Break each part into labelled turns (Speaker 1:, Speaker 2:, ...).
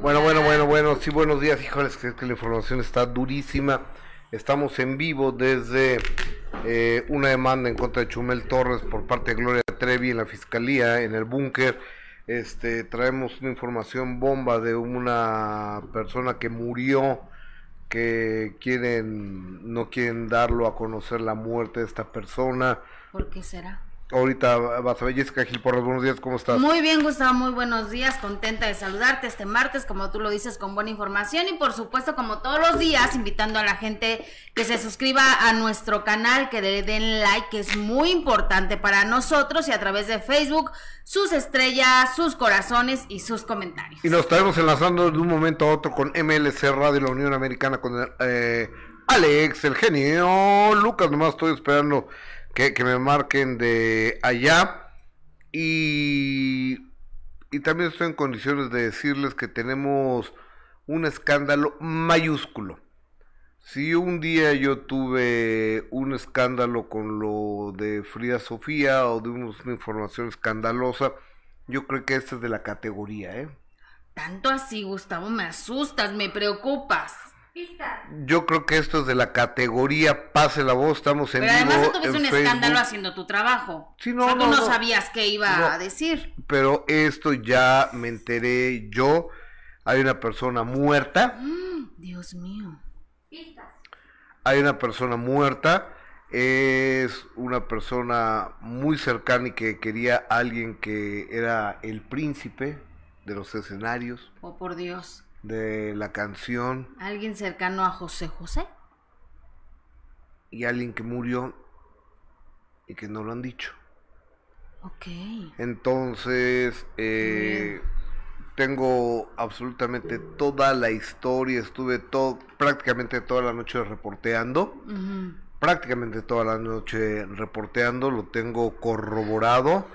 Speaker 1: Bueno, bueno, bueno, bueno, sí, buenos días, híjoles, que, que la información está durísima. Estamos en vivo desde eh, una demanda en contra de Chumel Torres por parte de Gloria Trevi en la fiscalía, en el búnker. Este, traemos una información bomba de una persona que murió, que quieren, no quieren darlo a conocer la muerte de esta persona.
Speaker 2: ¿Por qué será?
Speaker 1: Ahorita vas a ver, Jessica Gil Porras, buenos días, ¿cómo estás?
Speaker 2: Muy bien, Gustavo, muy buenos días, contenta de saludarte este martes, como tú lo dices, con buena información y por supuesto, como todos los días, invitando a la gente que se suscriba a nuestro canal, que le den like, que es muy importante para nosotros y a través de Facebook, sus estrellas, sus corazones y sus comentarios.
Speaker 1: Y nos estaremos enlazando de un momento a otro con MLC Radio, la Unión Americana, con eh, Alex, el genio, Lucas, nomás estoy esperando que, me marquen de allá. Y, y también estoy en condiciones de decirles que tenemos un escándalo mayúsculo. Si un día yo tuve un escándalo con lo de Frida Sofía o de una información escandalosa, yo creo que este es de la categoría, ¿eh?
Speaker 2: Tanto así, Gustavo, me asustas, me preocupas.
Speaker 1: Yo creo que esto es de la categoría pase la voz, estamos en
Speaker 2: Pero además tú tuviste un escándalo haciendo tu trabajo. Sí, no, o sea, tú no, sabías qué iba a decir.
Speaker 1: Pero esto ya me enteré yo. Hay una persona muerta.
Speaker 2: Mm, Dios mío.
Speaker 1: Hay una persona muerta. Es una persona muy cercana y que quería a alguien que era el príncipe de los escenarios.
Speaker 2: Oh, por Dios
Speaker 1: de la canción.
Speaker 2: ¿Alguien cercano a José José?
Speaker 1: Y alguien que murió y que no lo han dicho.
Speaker 2: Ok.
Speaker 1: Entonces, eh, tengo absolutamente toda la historia, estuve todo, prácticamente toda la noche reporteando. Prácticamente toda la noche reporteando, lo tengo corroborado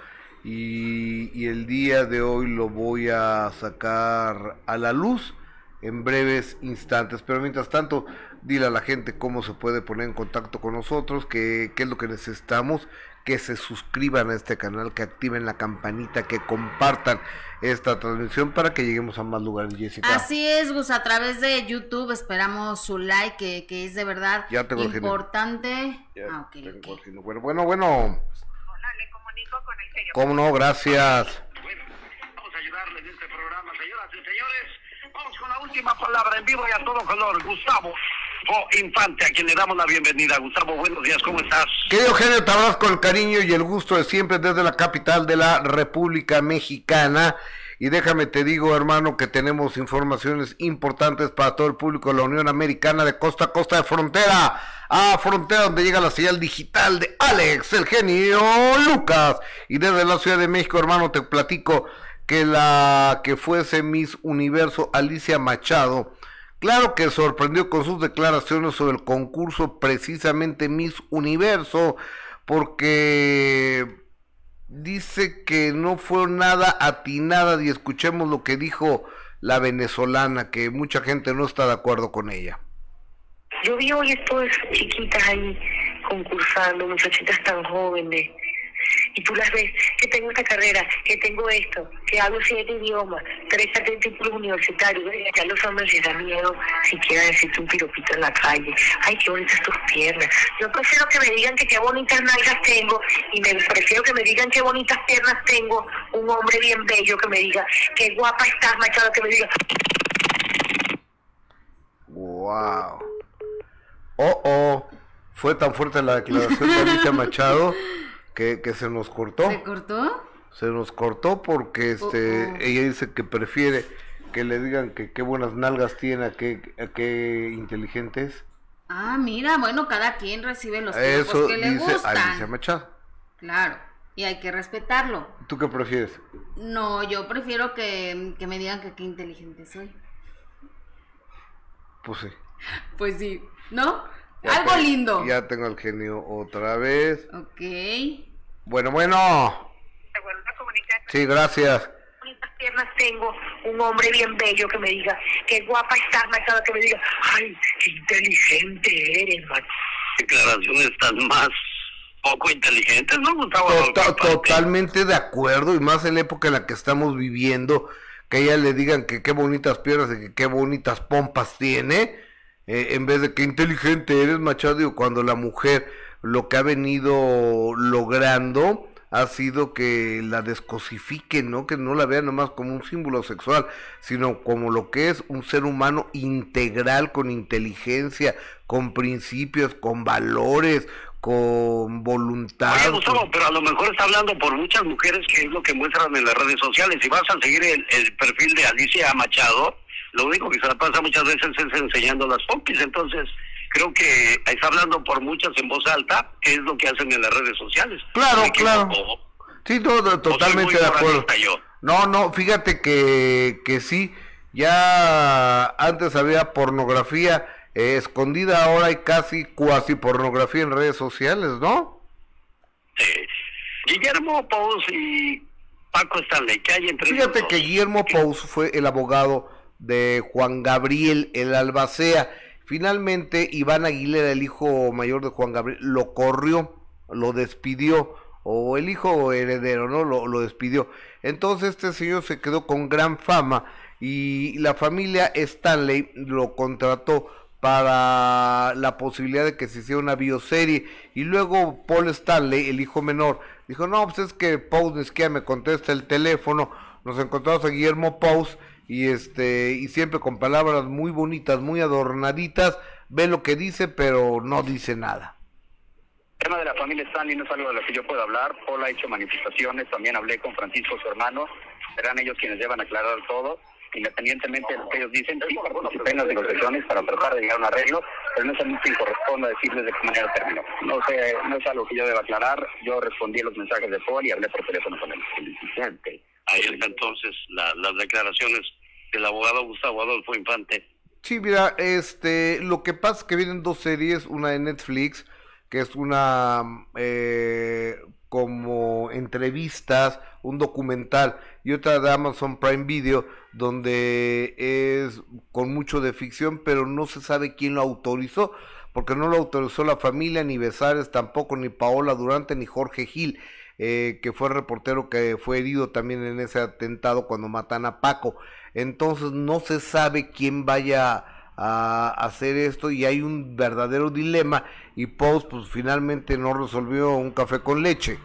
Speaker 1: y, y, el día de hoy lo voy a sacar a la luz en breves instantes. Pero mientras tanto, dile a la gente cómo se puede poner en contacto con nosotros, qué, qué es lo que necesitamos, que se suscriban a este canal, que activen la campanita, que compartan esta transmisión para que lleguemos a más lugares, Jessica.
Speaker 2: Así es, Gus, a través de YouTube esperamos su like, que, que es de verdad importante.
Speaker 1: Ah, Bueno, bueno, bueno. Hola, le comunico con el ¿Cómo no? Gracias. Bueno, vamos a ayudarle en este programa, señoras y señores. Última palabra en vivo y a todo color. Gustavo Infante, a quien le damos la bienvenida. Gustavo, buenos días, ¿cómo estás? Querido hablas con el cariño y el gusto de siempre desde la capital de la República Mexicana. Y déjame te digo, hermano, que tenemos informaciones importantes para todo el público de la Unión Americana de costa a costa de frontera a frontera donde llega la señal digital de Alex, el genio Lucas. Y desde la Ciudad de México, hermano, te platico que la que fuese Miss Universo Alicia Machado, claro que sorprendió con sus declaraciones sobre el concurso precisamente Miss Universo, porque dice que no fue nada atinada y escuchemos lo que dijo la venezolana, que mucha gente no está de acuerdo con ella.
Speaker 3: Yo vi hoy estos chiquitas ahí concursando, muchachitas tan jóvenes, y tú las ves, que tengo esta carrera, que tengo esto, que hablo siete idiomas, tres títulos universitarios, ya los hombres les da miedo siquiera decirte un piropito en la calle, ay, qué bonitas tus piernas. Yo prefiero que me digan que qué bonitas nalgas tengo y me prefiero que me digan qué bonitas piernas tengo, un hombre bien bello que me diga, qué guapa estás, Machado, que me diga.
Speaker 1: Wow. Oh, oh. Fue tan fuerte la declaración de Alicia Machado que, que se nos cortó.
Speaker 2: ¿Se cortó?
Speaker 1: Se nos cortó porque este ella dice que prefiere que le digan que qué buenas nalgas tiene, a qué, a qué inteligente es.
Speaker 2: Ah, mira, bueno, cada quien recibe los Eso que le dice gustan. Alicia Machado. Claro, y hay que respetarlo.
Speaker 1: ¿Tú qué prefieres?
Speaker 2: No, yo prefiero que, que me digan que qué inteligente soy.
Speaker 1: Pues sí.
Speaker 2: Pues sí, ¿no? Algo lindo.
Speaker 1: Ya tengo el genio otra vez.
Speaker 2: Ok.
Speaker 1: Bueno, bueno. Sí, gracias.
Speaker 3: Bonitas piernas tengo, un hombre bien bello que me diga, qué guapa estás, Machado, que me diga, ay, qué inteligente eres, Machado.
Speaker 4: Declaraciones tan más poco inteligentes, ¿no,
Speaker 1: Gustavo? totalmente de acuerdo, y más en la época en la que estamos viviendo, que ella le digan que qué bonitas piernas y que qué bonitas pompas tiene, eh, en vez de que inteligente eres, Machado, cuando la mujer lo que ha venido logrando ha sido que la descosifiquen, ¿no? Que no la vean nomás como un símbolo sexual, sino como lo que es un ser humano integral, con inteligencia, con principios, con valores, con voluntad.
Speaker 4: Oye, Gustavo, pero a lo mejor está hablando por muchas mujeres que es lo que muestran en las redes sociales. Si vas a seguir el perfil de Alicia Machado, lo único que se la pasa muchas veces es enseñando las pompis, entonces creo que está hablando por muchas en voz alta, que es lo que hacen en las redes sociales.
Speaker 1: Claro, claro. sí, todo, totalmente de acuerdo. No, no, fíjate que, que sí, ya antes había pornografía eh, escondida, ahora hay casi cuasi pornografía en redes sociales, ¿no?
Speaker 4: Guillermo Pous y Paco Stanley, ¿qué hay entre
Speaker 1: Fíjate que Guillermo Pous fue el abogado de Juan Gabriel el Albacea Finalmente, Iván Aguilera, el hijo mayor de Juan Gabriel, lo corrió, lo despidió, o el hijo heredero, ¿no? Lo, lo despidió. Entonces este señor se quedó con gran fama y la familia Stanley lo contrató para la posibilidad de que se hiciera una bioserie. Y luego Paul Stanley, el hijo menor, dijo, no, pues es que Paul que me contesta el teléfono. Nos encontramos a Guillermo Pous y este y siempre con palabras muy bonitas, muy adornaditas, ve lo que dice, pero no dice nada.
Speaker 5: El tema de la familia Stanley no es algo de lo que yo puedo hablar. Paul ha hecho manifestaciones, también hablé con Francisco, su hermano. Serán ellos quienes llevan a aclarar todo, independientemente de lo que ellos dicen. Sí, algunos apenas negociaciones para tratar de llegar a un arreglo, pero no es a mí quien corresponde decirles de qué manera terminó. No sé, no es algo que yo deba aclarar. Yo respondí a los mensajes de Paul y hablé por teléfono con él.
Speaker 4: Ahí está entonces las declaraciones el abogado Gustavo Adolfo Infante.
Speaker 1: Sí, mira, este, lo que pasa es que vienen dos series, una de Netflix, que es una eh, como entrevistas, un documental, y otra de Amazon Prime Video, donde es con mucho de ficción, pero no se sabe quién lo autorizó, porque no lo autorizó la familia, ni Besares, tampoco, ni Paola Durante, ni Jorge Gil. Eh, que fue reportero que fue herido también en ese atentado cuando matan a Paco entonces no se sabe quién vaya a hacer esto y hay un verdadero dilema y Post pues finalmente no resolvió un café con leche.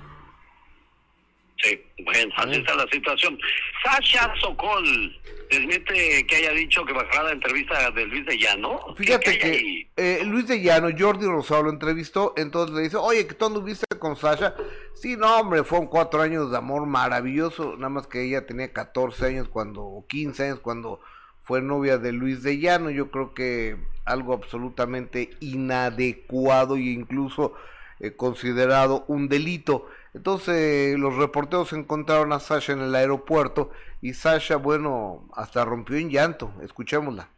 Speaker 4: Sí, bueno, así está la situación. Sasha Sokol desmiente que haya dicho que bajará la entrevista de Luis de Llano.
Speaker 1: Fíjate que eh, Luis de Llano, Jordi Rosado lo entrevistó, entonces le dice, oye, que tú anduviste con Sasha. Sí, no, hombre, fueron cuatro años de amor maravilloso, nada más que ella tenía 14 años cuando, o 15 años cuando fue novia de Luis de Llano. Yo creo que algo absolutamente inadecuado e incluso eh, considerado un delito. Entonces los reporteros encontraron a Sasha en el aeropuerto y Sasha, bueno, hasta rompió en llanto. Escuchémosla.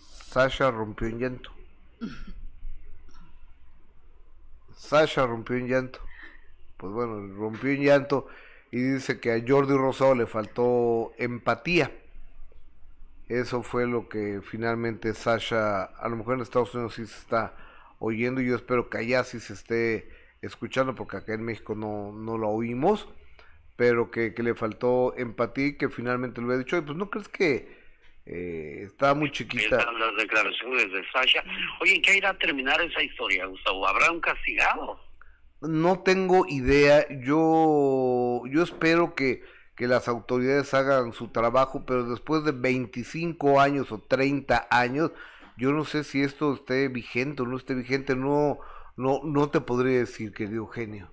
Speaker 1: Sasha rompió en llanto. Sasha rompió en llanto. Pues bueno, rompió en llanto y dice que a Jordi Rosado le faltó empatía. Eso fue lo que finalmente Sasha, a lo mejor en Estados Unidos sí se está oyendo y yo espero que allá sí se esté escuchando porque acá en México no, no lo oímos, pero que, le faltó empatía y que finalmente lo he dicho. Y pues no crees que eh, estaba muy chiquita.
Speaker 4: Las declaraciones de Sasha. Oye, ¿qué irá a terminar esa historia, Gustavo? ¿Habrá un castigado?
Speaker 1: No tengo idea. Yo, yo espero que que las autoridades hagan su trabajo, pero después de 25 años o 30 años, yo no sé si esto esté vigente o no esté vigente, no, no, no te podría decir, querido genio.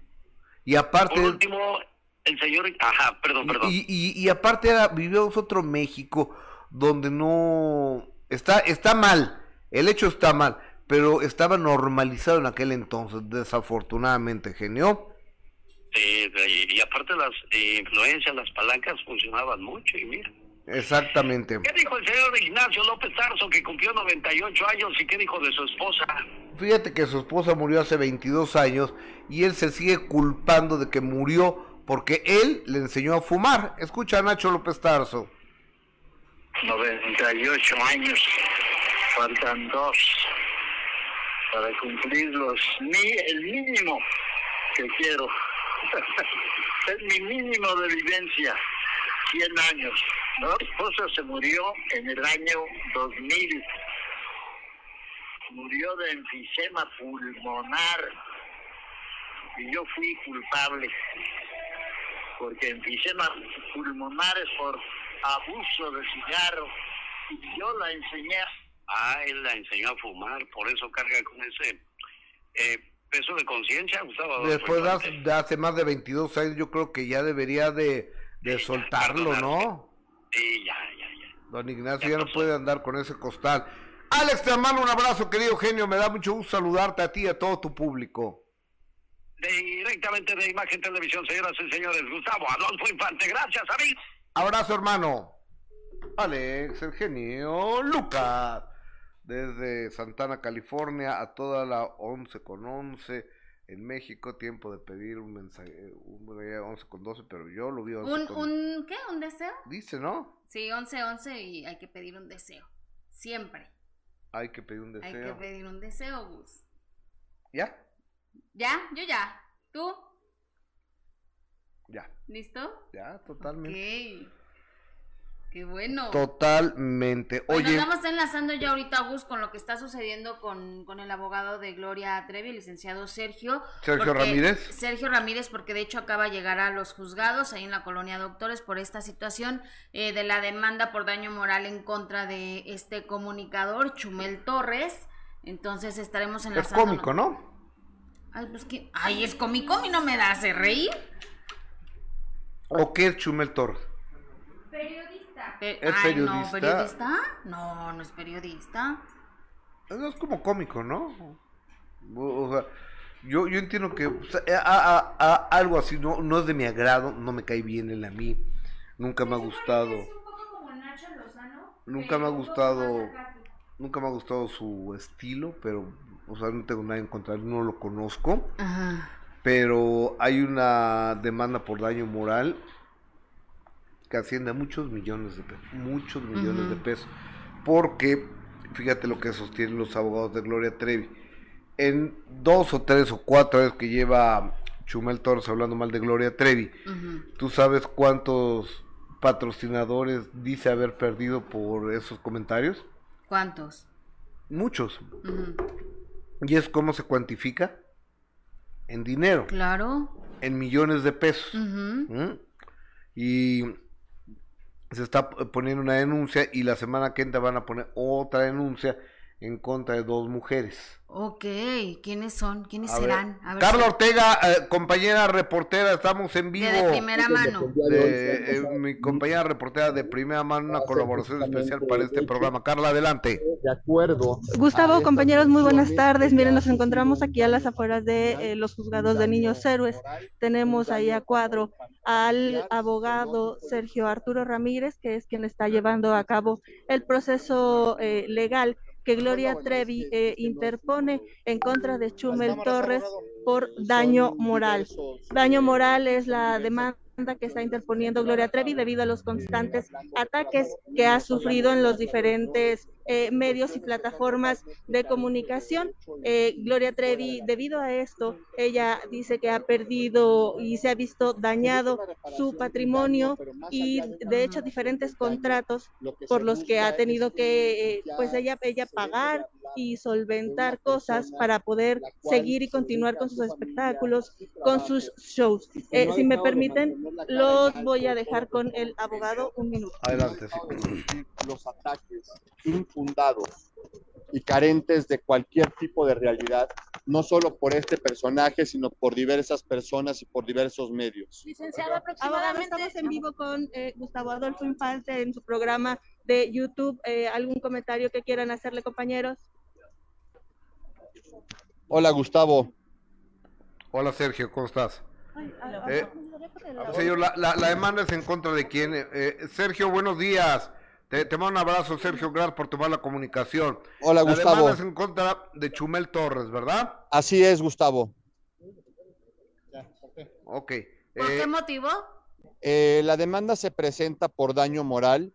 Speaker 1: Y aparte...
Speaker 4: Por último, el señor... Ajá, perdón, perdón.
Speaker 1: Y, y, y aparte vivimos otro México donde no... Está, está mal, el hecho está mal, pero estaba normalizado en aquel entonces, desafortunadamente, genio
Speaker 4: y aparte las eh, influencias, las palancas funcionaban mucho y mira.
Speaker 1: Exactamente.
Speaker 4: ¿Qué dijo el señor Ignacio López Tarso que cumplió 98 años y qué dijo de su esposa?
Speaker 1: Fíjate que su esposa murió hace 22 años y él se sigue culpando de que murió porque él le enseñó a fumar. Escucha a Nacho López Tarso.
Speaker 6: 98 años, faltan dos para cumplir los, el mínimo que quiero es mi mínimo de vivencia, 100 años. Mi esposa se murió en el año 2000. Murió de enfisema pulmonar y yo fui culpable porque enfisema pulmonar es por abuso de cigarro y yo la enseñé.
Speaker 4: Ah, él la enseñó a fumar, por eso carga con ese eh, peso de conciencia, Gustavo.
Speaker 1: Después de hace, de hace, más de 22 años, yo creo que ya debería de, de soltarlo, ¿no?
Speaker 4: Sí, ya, ya, ya.
Speaker 1: Don Ignacio ya, ya no puede andar con ese costal. Alex, te mando un abrazo, querido genio. Me da mucho gusto saludarte a ti y a todo tu público.
Speaker 4: Directamente de Imagen Televisión, señoras y señores, Gustavo Adolfo Infante. Gracias, amigo.
Speaker 1: Abrazo, hermano. Alex, el genio Lucas. Desde Santana, California, a toda la 11 con 11 en México, tiempo de pedir un mensaje, un 11 con 12, pero yo lo vi 11
Speaker 2: ¿Un,
Speaker 1: con...
Speaker 2: un qué? ¿Un deseo?
Speaker 1: Dice, ¿no?
Speaker 2: Sí, 11, 11 y hay que pedir un deseo. Siempre.
Speaker 1: Hay que pedir un deseo.
Speaker 2: Hay que pedir un deseo, Gus.
Speaker 1: ¿Ya?
Speaker 2: ¿Ya? Yo ya. ¿Tú?
Speaker 1: Ya.
Speaker 2: ¿Listo?
Speaker 1: Ya, totalmente.
Speaker 2: Ok. Qué bueno.
Speaker 1: Totalmente. Oye.
Speaker 2: Bueno, estamos enlazando ya ahorita, Gus, con lo que está sucediendo con, con el abogado de Gloria Trevi, el licenciado Sergio.
Speaker 1: Sergio Ramírez.
Speaker 2: Sergio Ramírez, porque de hecho acaba de llegar a los juzgados ahí en la colonia Doctores por esta situación eh, de la demanda por daño moral en contra de este comunicador, Chumel Torres. Entonces estaremos enlazando.
Speaker 1: Es cómico, ¿no?
Speaker 2: Ay, pues que. Ay, es cómico, y no me da hace reír.
Speaker 1: ¿O qué es Chumel Torres?
Speaker 2: Periodista.
Speaker 1: ¿Es
Speaker 2: Ay,
Speaker 1: periodista?
Speaker 2: No, ¿periodista? No, no es periodista.
Speaker 1: Es como cómico, ¿no? O sea, yo, yo entiendo que o sea, a, a, a, algo así no, no es de mi agrado, no me cae bien él a mí. Nunca me ha gustado. Nunca me ha gustado. Nunca me ha gustado su estilo, pero, o sea, no tengo nada en contra, no lo conozco.
Speaker 2: Ajá.
Speaker 1: Pero hay una demanda por daño moral que asciende a muchos millones de pesos, muchos millones de pesos, porque fíjate lo que sostienen los abogados de Gloria Trevi. En dos o tres o cuatro veces que lleva Chumel Torres hablando mal de Gloria Trevi. ¿tú sabes cuántos patrocinadores dice haber perdido por esos comentarios?
Speaker 2: ¿Cuántos?
Speaker 1: Muchos. ¿Y es cómo se cuantifica? En dinero,
Speaker 2: Claro.
Speaker 1: en millones de pesos. ¿Mm? Y se está poniendo una denuncia y la semana que entra van a poner otra denuncia en contra de dos mujeres.
Speaker 2: Ok, ¿quiénes son? ¿Quiénes
Speaker 1: A ver,
Speaker 2: serán? A ver
Speaker 1: Carla
Speaker 2: si-
Speaker 1: Ortega, eh, compañera reportera, estamos en vivo.
Speaker 2: de, de primera mano.
Speaker 1: De, eh, mi compañera reportera de primera mano, una colaboración especial para este programa. Carla, adelante.
Speaker 7: de acuerdo.
Speaker 8: Gustavo, compañeros, muy buenas tardes.
Speaker 7: de
Speaker 8: Miren, nos encontramos aquí a las afueras de eh, los juzgados de niños héroes. Tenemos ahí a cuadro al abogado Sergio Arturo Ramírez, que es quien está llevando a cabo el proceso eh, legal que Gloria Trevi eh, interpone en contra de Chumel Torres por daño moral. Daño moral es la demanda que está interponiendo Gloria Trevi debido a los constantes ataques que ha sufrido en los diferentes eh, medios y plataformas de comunicación. Eh, Gloria Trevi, debido a esto, ella dice que ha perdido y se ha visto dañado su patrimonio y de hecho diferentes contratos por los que ha tenido que, eh, pues ella, ella pagar y solventar cosas para poder seguir y continuar con sus espectáculos, con sus shows. Eh, si me permiten, los voy a dejar con el abogado un minuto.
Speaker 1: Adelante,
Speaker 7: los ataques infundados y carentes de cualquier tipo de realidad, no solo por este personaje, sino por diversas personas y por diversos medios.
Speaker 8: Licenciado, aproximadamente estamos en vivo con eh, Gustavo Adolfo Infante en su programa de YouTube. Eh, ¿Algún comentario que quieran hacerle, compañeros?
Speaker 7: Hola Gustavo,
Speaker 1: Hola Sergio, ¿cómo estás?
Speaker 8: ah,
Speaker 1: Eh, Señor, la, la, la demanda es en contra de quién? Eh, Sergio, buenos días. Te, te mando un abrazo, Sergio, gracias por tomar la comunicación.
Speaker 7: hola
Speaker 1: la
Speaker 7: Gustavo.
Speaker 1: demanda es en contra de Chumel Torres, ¿verdad?
Speaker 7: Así es Gustavo.
Speaker 1: Ok.
Speaker 2: ¿Por
Speaker 1: Eh,
Speaker 2: qué motivo?
Speaker 7: Eh, la demanda se presenta por daño moral.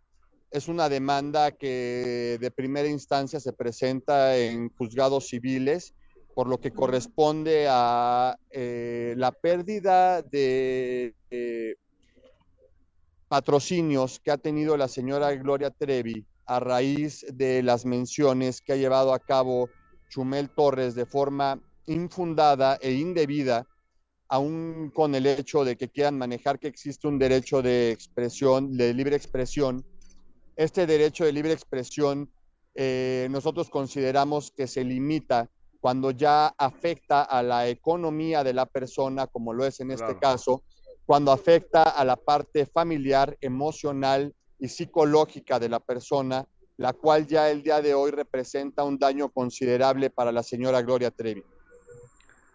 Speaker 7: Es una demanda que de primera instancia se presenta en juzgados civiles por lo que corresponde a eh, la pérdida de eh, patrocinios que ha tenido la señora Gloria Trevi a raíz de las menciones que ha llevado a cabo Chumel Torres de forma infundada e indebida, aún con el hecho de que quieran manejar que existe un derecho de expresión, de libre expresión. Este derecho de libre expresión eh, nosotros consideramos que se limita cuando ya afecta a la economía de la persona, como lo es en este caso, cuando afecta a la parte familiar, emocional y psicológica de la persona, la cual ya el día de hoy representa un daño considerable para la señora Gloria Trevi.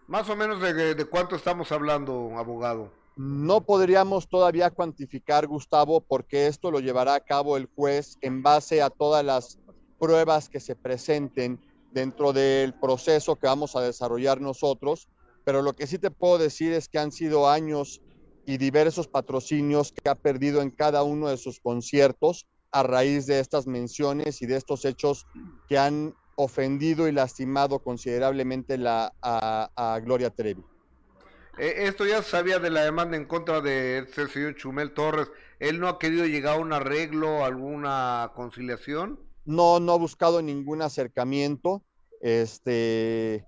Speaker 1: Más o menos de, de cuánto estamos hablando, abogado.
Speaker 7: No podríamos todavía cuantificar, Gustavo, porque esto lo llevará a cabo el juez en base a todas las pruebas que se presenten dentro del proceso que vamos a desarrollar nosotros, pero lo que sí te puedo decir es que han sido años y diversos patrocinios que ha perdido en cada uno de sus conciertos a raíz de estas menciones y de estos hechos que han ofendido y lastimado considerablemente la, a, Gloria Trevi.
Speaker 1: Eh, esto ya sabía de la demanda en contra de este señor Chumel Torres. ¿Él no ha querido llegar a un arreglo, alguna conciliación?
Speaker 7: No, no ha buscado ningún acercamiento. Este,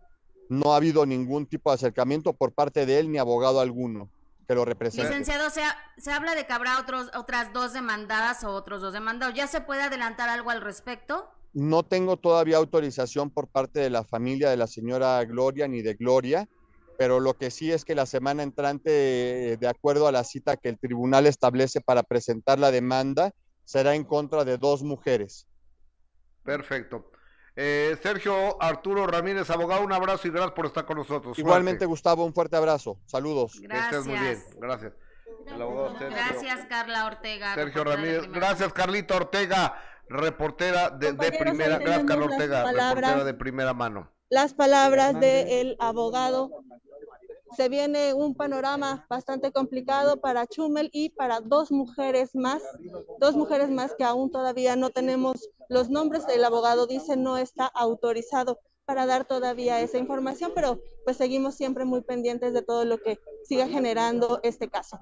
Speaker 7: no ha habido ningún tipo de acercamiento por parte de él ni abogado alguno que lo represente.
Speaker 2: Licenciado, se, se habla de que habrá otros, otras dos demandadas o otros dos demandados. ¿Ya se puede adelantar algo al respecto?
Speaker 7: No tengo todavía autorización por parte de la familia de la señora Gloria ni de Gloria, pero lo que sí es que la semana entrante, de acuerdo a la cita que el tribunal establece para presentar la demanda, será en contra de dos mujeres.
Speaker 1: Perfecto. Eh, Sergio Arturo Ramírez, abogado, un abrazo y gracias por estar con nosotros.
Speaker 7: Igualmente, Gustavo, un fuerte abrazo. Saludos.
Speaker 2: Gracias.
Speaker 1: muy bien, gracias.
Speaker 2: gracias, Carla Ortega.
Speaker 1: Sergio Ramírez, gracias, Carlita Ortega, reportera de, primera, gracias, Carla Ortega, reportera de primera mano.
Speaker 8: Las palabras del abogado se viene un panorama bastante complicado para Chumel y para dos mujeres más, dos mujeres más que aún todavía no tenemos los nombres. El abogado dice no está autorizado para dar todavía esa información, pero pues seguimos siempre muy pendientes de todo lo que siga generando este caso.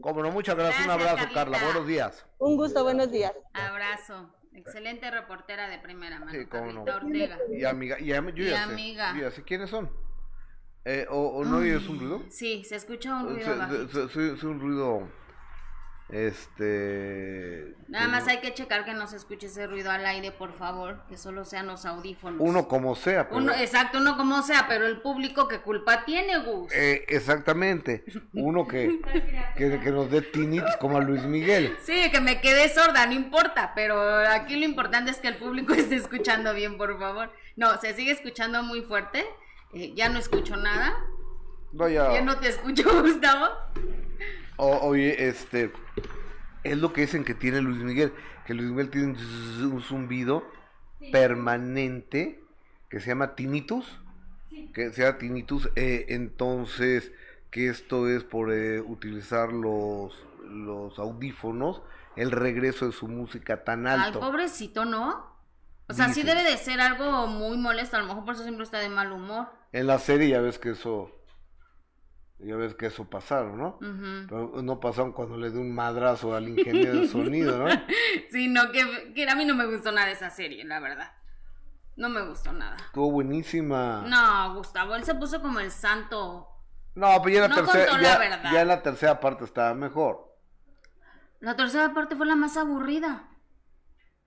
Speaker 1: Como no, muchas gracias. un abrazo, Carla. Buenos días.
Speaker 8: Un gusto, buenos días.
Speaker 2: Abrazo. Excelente reportera de primera mano.
Speaker 1: Sí, cómo no. Ortega. Y amiga. Y, amiga. Yo ya sé quiénes son. Eh, o, no oyes un ruido?
Speaker 2: Sí, se escucha un ruido.
Speaker 1: Es un ruido. Este.
Speaker 2: Nada más hay que checar que no se escuche ese ruido al aire, por favor, que solo sean los audífonos.
Speaker 1: Uno como sea.
Speaker 2: Uno, exacto, uno como sea, pero el público, ¿qué culpa tiene, Gus?
Speaker 1: Eh, exactamente. Uno que, que, que, nos dé tinitis como a Luis Miguel.
Speaker 2: Sí, que me quede sorda, no importa, pero aquí lo importante es que el público esté escuchando bien, por favor. No, se sigue escuchando muy fuerte. Eh, ya no escucho nada.
Speaker 1: No, ya.
Speaker 2: no te escucho, Gustavo.
Speaker 1: oye, este. Es lo que dicen que tiene Luis Miguel. Que Luis Miguel tiene un zumbido permanente que se llama tinnitus. Que se llama tinnitus. Eh, entonces, que esto es por eh, utilizar los, los audífonos. El regreso de su música tan alto.
Speaker 2: Al pobrecito, ¿no? O sea, sí debe de ser algo muy molesto. A lo mejor por eso siempre está de mal humor
Speaker 1: en la serie ya ves que eso ya ves que eso pasaron, ¿no? Pero no pasaron cuando le dio un madrazo al ingeniero de sonido, ¿no?
Speaker 2: sí, no, que, a mí no me gustó nada esa serie, la verdad. No me gustó nada.
Speaker 1: Estuvo buenísima.
Speaker 2: No, Gustavo, él se puso como el santo.
Speaker 1: No, pero ya en la tercera, ya, ya en la tercera parte estaba mejor.
Speaker 2: La tercera parte fue la más aburrida.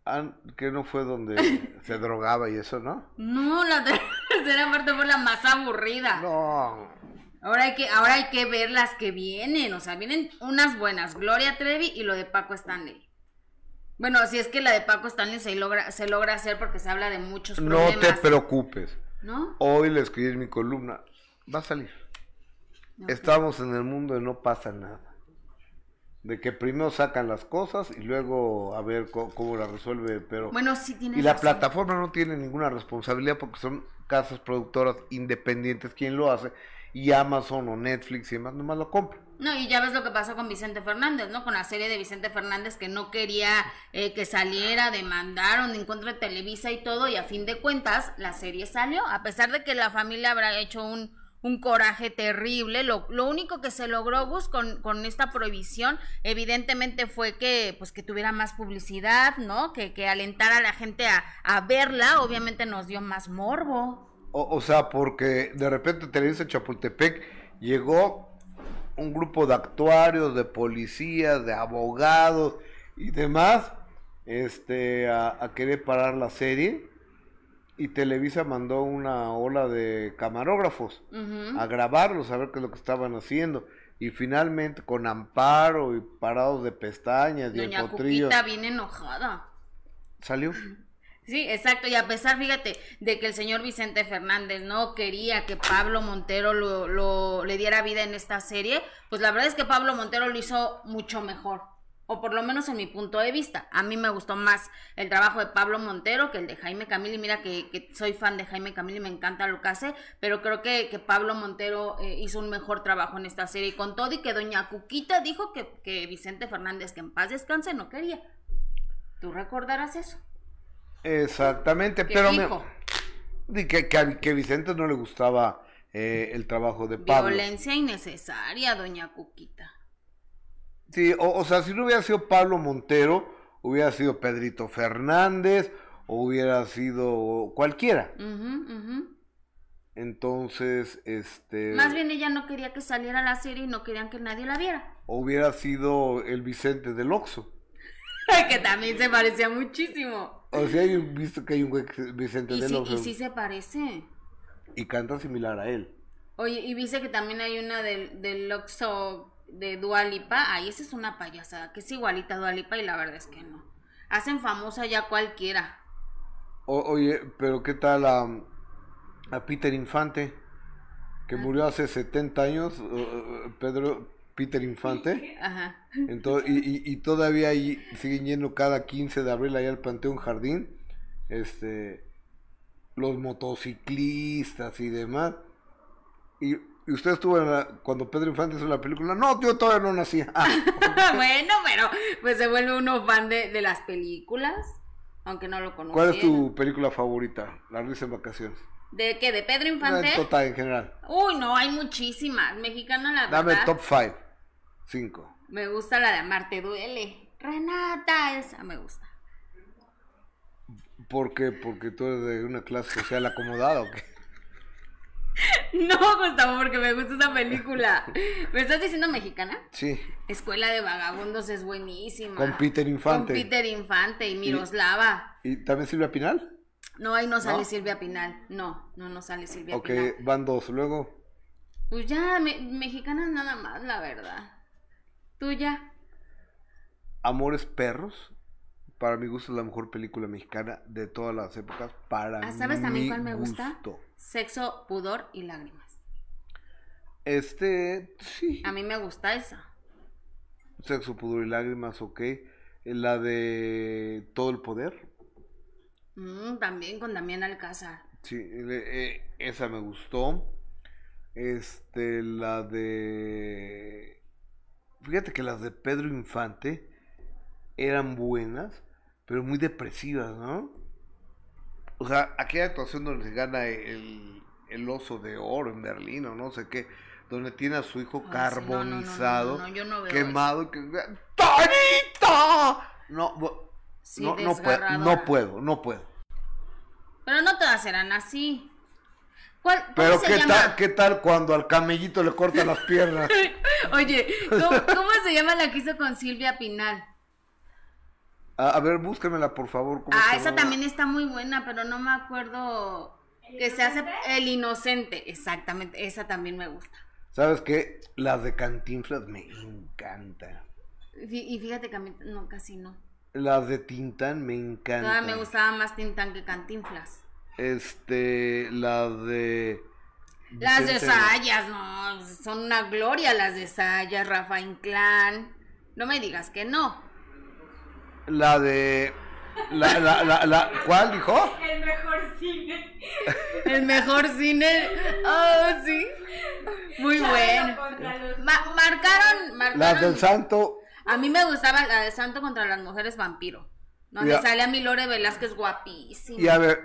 Speaker 1: Ah, que no fue donde se drogaba y eso, ¿no?
Speaker 2: No, la tercera parte fue la más aburrida.
Speaker 1: No.
Speaker 2: Ahora hay que, ahora hay que ver las que vienen, o sea, vienen unas buenas, Gloria Trevi y lo de Paco Stanley. Bueno, si es que la de Paco Stanley se logra, se logra hacer porque se habla de muchos problemas.
Speaker 1: No te preocupes. ¿No? Hoy le escribí mi columna. Va a salir. Estamos en el mundo de no pasa nada de que primero sacan las cosas y luego a ver cómo, las resuelve, pero...
Speaker 2: Bueno, sí tiene
Speaker 1: Y la plataforma no tiene ninguna responsabilidad porque son casas productoras independientes quien lo hace y Amazon o Netflix y demás nomás lo compran.
Speaker 2: No, y ya ves lo que pasó con Vicente Fernández, ¿no? Con la serie de Vicente Fernández que no quería eh, que saliera, demandaron en contra de Televisa y todo, y a fin de cuentas la serie salió, a pesar de que la familia habrá hecho un, un coraje terrible, lo, lo único que se logró, Gus, con, con esta prohibición, evidentemente fue que, pues, que tuviera más publicidad, ¿no? Que, que alentara a la gente a, a verla, obviamente nos dio más morbo.
Speaker 1: O, sea, porque de repente Televisa Chapultepec llegó un grupo de actuarios, de policías, de abogados y demás, este, a, a querer parar la serie. Y Televisa mandó una ola de camarógrafos a grabarlos, a ver qué es lo que estaban haciendo. Y finalmente, con amparo y parados de pestañas y
Speaker 2: Doña
Speaker 1: el potrillo,
Speaker 2: Cuquita bien enojada.
Speaker 1: salió.
Speaker 2: Sí, exacto, y a pesar, fíjate, de que el señor Vicente Fernández no quería que Pablo Montero lo, lo- le diera vida en esta serie, pues la verdad es que Pablo Montero lo hizo mucho mejor, o por lo menos en mi punto de vista. A mí me gustó más el trabajo de Pablo Montero que el de Jaime Camil, y mira que, que soy fan de Jaime Camil y me encanta lo que hace, pero creo que, que Pablo Montero eh, hizo un mejor trabajo en esta serie, y con todo y que Doña Cuquita dijo que, que Vicente Fernández, que en paz descanse, no quería. ¿Tú recordarás eso?
Speaker 1: Exactamente,
Speaker 2: ¿Qué
Speaker 1: pero me-
Speaker 2: dijo?
Speaker 1: di que, que, Vicente no le gustaba eh, el trabajo de Pablo.
Speaker 2: Violencia innecesaria, doña Cuquita.
Speaker 1: Sí, o, o sea, si no hubiera sido Pablo Montero, hubiera sido Pedrito Fernández, o hubiera sido cualquiera. Entonces, este,
Speaker 2: Más bien ella no quería que saliera la serie y no querían que nadie la viera.
Speaker 1: o hubiera sido el Vicente del Oxo.
Speaker 2: que también se parecía muchísimo.
Speaker 1: O sea, hay visto que hay un Vicente
Speaker 2: Y
Speaker 1: del
Speaker 2: sí,
Speaker 1: Oxo
Speaker 2: y sí se parece.
Speaker 1: y canta similar a él.
Speaker 2: Oye, y viste que también hay una del, del Oxxo de Dualipa. Ay, esa es una payasada, que es igualita a Dualipa y la verdad es que no. Hacen famosa ya cualquiera.
Speaker 1: O- oye, pero ¿qué tal a, a Peter Infante? Que
Speaker 2: Ah.
Speaker 1: murió hace 70 años, eh, eh, Pedro Peter Infante.
Speaker 2: Ajá.
Speaker 1: Ento- y, y- y todavía ahí siguen yendo cada 15 de abril allá al Panteón Jardín. Este, los motociclistas y demás. Y, y usted estuvo en la- cuando Pedro Infante hizo la película. No, yo todavía no nací. Ah,
Speaker 2: bueno, pero pues se vuelve uno fan de, de las películas, aunque no lo conociera.
Speaker 1: ¿Cuál es tu película favorita? La risa en vacaciones.
Speaker 2: ¿De qué? ¿De Pedro
Speaker 1: No,
Speaker 2: Infante?
Speaker 1: en total, en general.
Speaker 2: Uy, no, hay muchísimas. Mexicana, la
Speaker 1: Dame
Speaker 2: verdad.
Speaker 1: top 5. 5.
Speaker 2: Me gusta la de Amarte Duele. Renata, esa me gusta.
Speaker 1: ¿Por qué? Porque tú eres de una clase social acomodada o qué?
Speaker 2: No, Gustavo, porque me gusta esa película. ¿Me estás diciendo mexicana?
Speaker 1: Sí,
Speaker 2: Escuela de Vagabundos es buenísima.
Speaker 1: con Peter Infante.
Speaker 2: Con Peter Infante y Miroslava.
Speaker 1: ¿Y también Silvia Pinal?
Speaker 2: No, ahí no sale
Speaker 1: ¿No?
Speaker 2: Silvia Pinal. No, no, no sale Silvia
Speaker 1: Ok,
Speaker 2: Pinal.
Speaker 1: van dos. Luego,
Speaker 2: Pues ya, me- mexicanas nada más, la verdad. ¿Tú ya?
Speaker 1: Amores Perros. Para mi gusto es la mejor película mexicana de todas las épocas. Para
Speaker 2: Ah, ¿Sabes también cuál me gusta?
Speaker 1: gusto.
Speaker 2: Sexo, pudor y lágrimas.
Speaker 1: Este, sí.
Speaker 2: A mí me gusta esa.
Speaker 1: Sexo, pudor y lágrimas, ok. La de Todo el Poder.
Speaker 2: Mm, también con Damián Alcázar.
Speaker 1: Sí, eh, esa me gustó. Este, la de... Fíjate que las de Pedro Infante eran buenas, pero muy depresivas, ¿no? O sea, aquella actuación donde se gana el, el oso de oro en Berlín o no sé qué, donde tiene a su hijo
Speaker 2: no,
Speaker 1: carbonizado,
Speaker 2: no, no
Speaker 1: quemado, que... ¡Tonito! No,
Speaker 2: Sí,
Speaker 1: no, no puedo, no puedo, no puedo.
Speaker 2: Pero no todas eran así. ¿Cuál, ¿Cómo
Speaker 1: Pero ¿qué
Speaker 2: llama?
Speaker 1: tal, ¿qué tal cuando al camellito le cortan las piernas?
Speaker 2: Oye, ¿cómo, cómo se llama la que hizo con Silvia Pinal?
Speaker 1: A, a ver, búscamela, por favor. ¿cómo
Speaker 2: Ah, esa también está muy buena, pero no me acuerdo que se hace el inocente. Exactamente, esa también me gusta.
Speaker 1: ¿Sabes qué? Las de Cantinflas me encantan.
Speaker 2: Y fíjate que a mí no, casi no.
Speaker 1: Las de Tintán me encantan.
Speaker 2: Todavía me gustaba más Tintán que Cantinflas.
Speaker 1: Este, las de...
Speaker 2: Las de Sayas, no, son una gloria las de Sayas, Rafa Inclán. No me digas que no.
Speaker 1: La de... La, la, la, la, ¿Cuál dijo?
Speaker 2: El mejor cine. El mejor cine. Oh, sí. Muy bueno. Ma- marcaron, marcaron.
Speaker 1: Las del santo.
Speaker 2: A mí me gustaba la de Santo contra las mujeres vampiro. Donde
Speaker 1: Ya.
Speaker 2: sale a Milore Velázquez guapísima.
Speaker 1: Y a ver,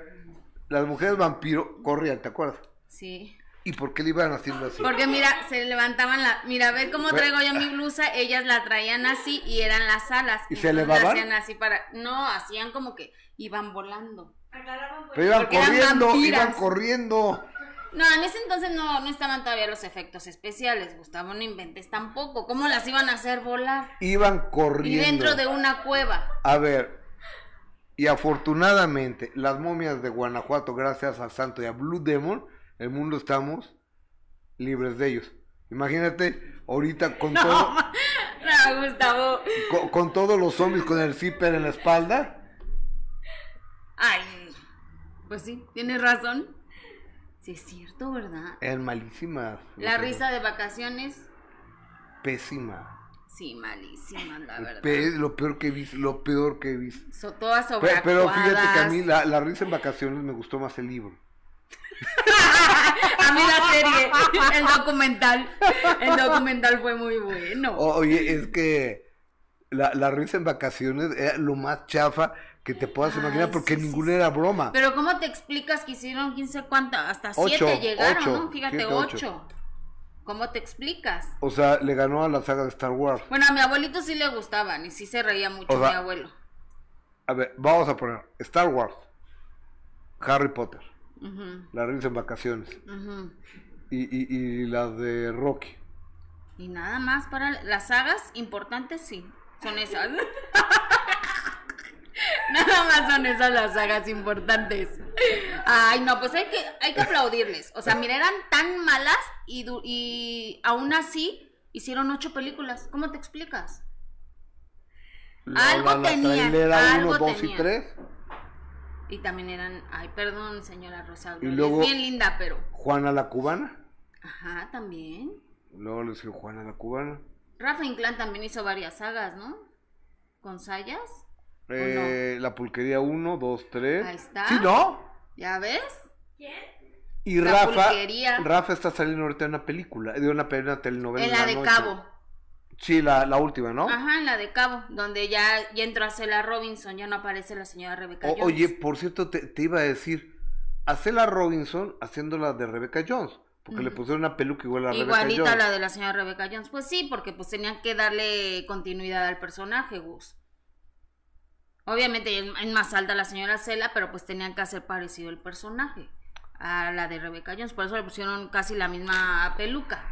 Speaker 1: las mujeres vampiro corrían, ¿te acuerdas?
Speaker 2: Sí.
Speaker 1: ¿Y por qué le iban haciendo así?
Speaker 2: Porque mira, se levantaban la. Mira, ve cómo traigo yo mi blusa. Ellas la traían así y eran las alas.
Speaker 1: ¿Y se elevaban?
Speaker 2: Hacían así para. No, hacían como que iban volando.
Speaker 1: Pero iban
Speaker 2: Porque
Speaker 1: corriendo, iban corriendo.
Speaker 2: No, en ese entonces no, no estaban todavía los efectos especiales, Gustavo, no inventes tampoco. ¿Cómo las iban a hacer volar?
Speaker 1: Iban
Speaker 2: Y
Speaker 1: corriendo.
Speaker 2: dentro de una cueva.
Speaker 1: A ver, y afortunadamente, las momias de Guanajuato, gracias al santo y a Blue Demon, el mundo estamos libres de ellos. Imagínate, ahorita con, todo,
Speaker 2: No, Gustavo.
Speaker 1: con, con todos los zombies con el zipper en la espalda.
Speaker 2: Ay, pues sí, tienes razón. Sí, es cierto, ¿verdad?
Speaker 1: Eran malísimas.
Speaker 2: La risa de vacaciones,
Speaker 1: Pésima.
Speaker 2: sí, malísima, la verdad.
Speaker 1: Pe- lo peor que he visto, lo peor que he visto.
Speaker 2: So- todas
Speaker 1: Pe-
Speaker 2: sobreactuadas.
Speaker 1: pero fíjate que a mí la, la risa en vacaciones me gustó más el libro.
Speaker 2: A mí la serie, el documental, el documental fue muy bueno.
Speaker 1: Oye, es que la, la risa en vacaciones era lo más chafa que te puedas
Speaker 2: Ay,
Speaker 1: imaginar porque
Speaker 2: sí,
Speaker 1: ninguna
Speaker 2: sí.
Speaker 1: era broma.
Speaker 2: Pero ¿cómo te explicas que hicieron 15 cuántas? Hasta
Speaker 1: Ocho,
Speaker 2: 7 llegaron,
Speaker 1: ocho,
Speaker 2: ¿no? Fíjate,
Speaker 1: siete, ocho.
Speaker 2: 8. ¿Cómo te explicas?
Speaker 1: O sea, le ganó a la saga de Star Wars.
Speaker 2: Bueno, a mi abuelito sí le gustaban y sí se reía mucho
Speaker 1: O sea,
Speaker 2: mi abuelo.
Speaker 1: A ver, vamos a poner Star Wars, Harry Potter,
Speaker 2: Ujú,
Speaker 1: la risa en vacaciones y, y, y las de Rocky.
Speaker 2: Y nada más para las sagas importantes, sí, son esas. nada más son esas las sagas importantes. Ay, no, pues hay que, hay que aplaudirles. O sea, mira, eran tan malas y, y aún así hicieron ocho películas. ¿Cómo te explicas? Algo tenían,
Speaker 1: trailera
Speaker 2: algo
Speaker 1: 1, 2 y
Speaker 2: tenían.
Speaker 1: 3.
Speaker 2: Y también eran, ay, perdón, señora Rosa,
Speaker 1: Y luego-
Speaker 2: es bien linda, pero,
Speaker 1: Juana la Cubana.
Speaker 2: ajá, también.
Speaker 1: Luego le decía Juana la Cubana.
Speaker 2: Rafa Inclán también hizo varias sagas, ¿no? Con Sayas.
Speaker 1: Eh, La Pulquería 1, 2, 3.
Speaker 2: Ahí está.
Speaker 1: ¿Sí, no?
Speaker 2: ¿Ya ves?
Speaker 1: Y
Speaker 2: La
Speaker 1: Rafa,
Speaker 2: Pulquería.
Speaker 1: Rafa está saliendo ahorita en una película, de una, una telenovela.
Speaker 2: En la de
Speaker 1: noche.
Speaker 2: Cabo.
Speaker 1: Sí, la, la última, ¿no?
Speaker 2: Ajá, la de Cabo, donde ya, ya entró a Cela Robinson, ya no aparece la señora Rebeca
Speaker 1: O-
Speaker 2: Jones.
Speaker 1: oye, por cierto, te, te iba a decir, a Cela Robinson haciendo la de Rebecca Jones, porque le pusieron una peluca igual a
Speaker 2: Igualita
Speaker 1: Jones.
Speaker 2: la de la señora Rebeca Jones. Pues sí, porque pues tenían que darle continuidad al personaje, Gus. Obviamente es, más alta la señora Cela, pero pues tenían que hacer parecido el personaje a la de Rebeca Jones. Por eso le pusieron casi la misma peluca.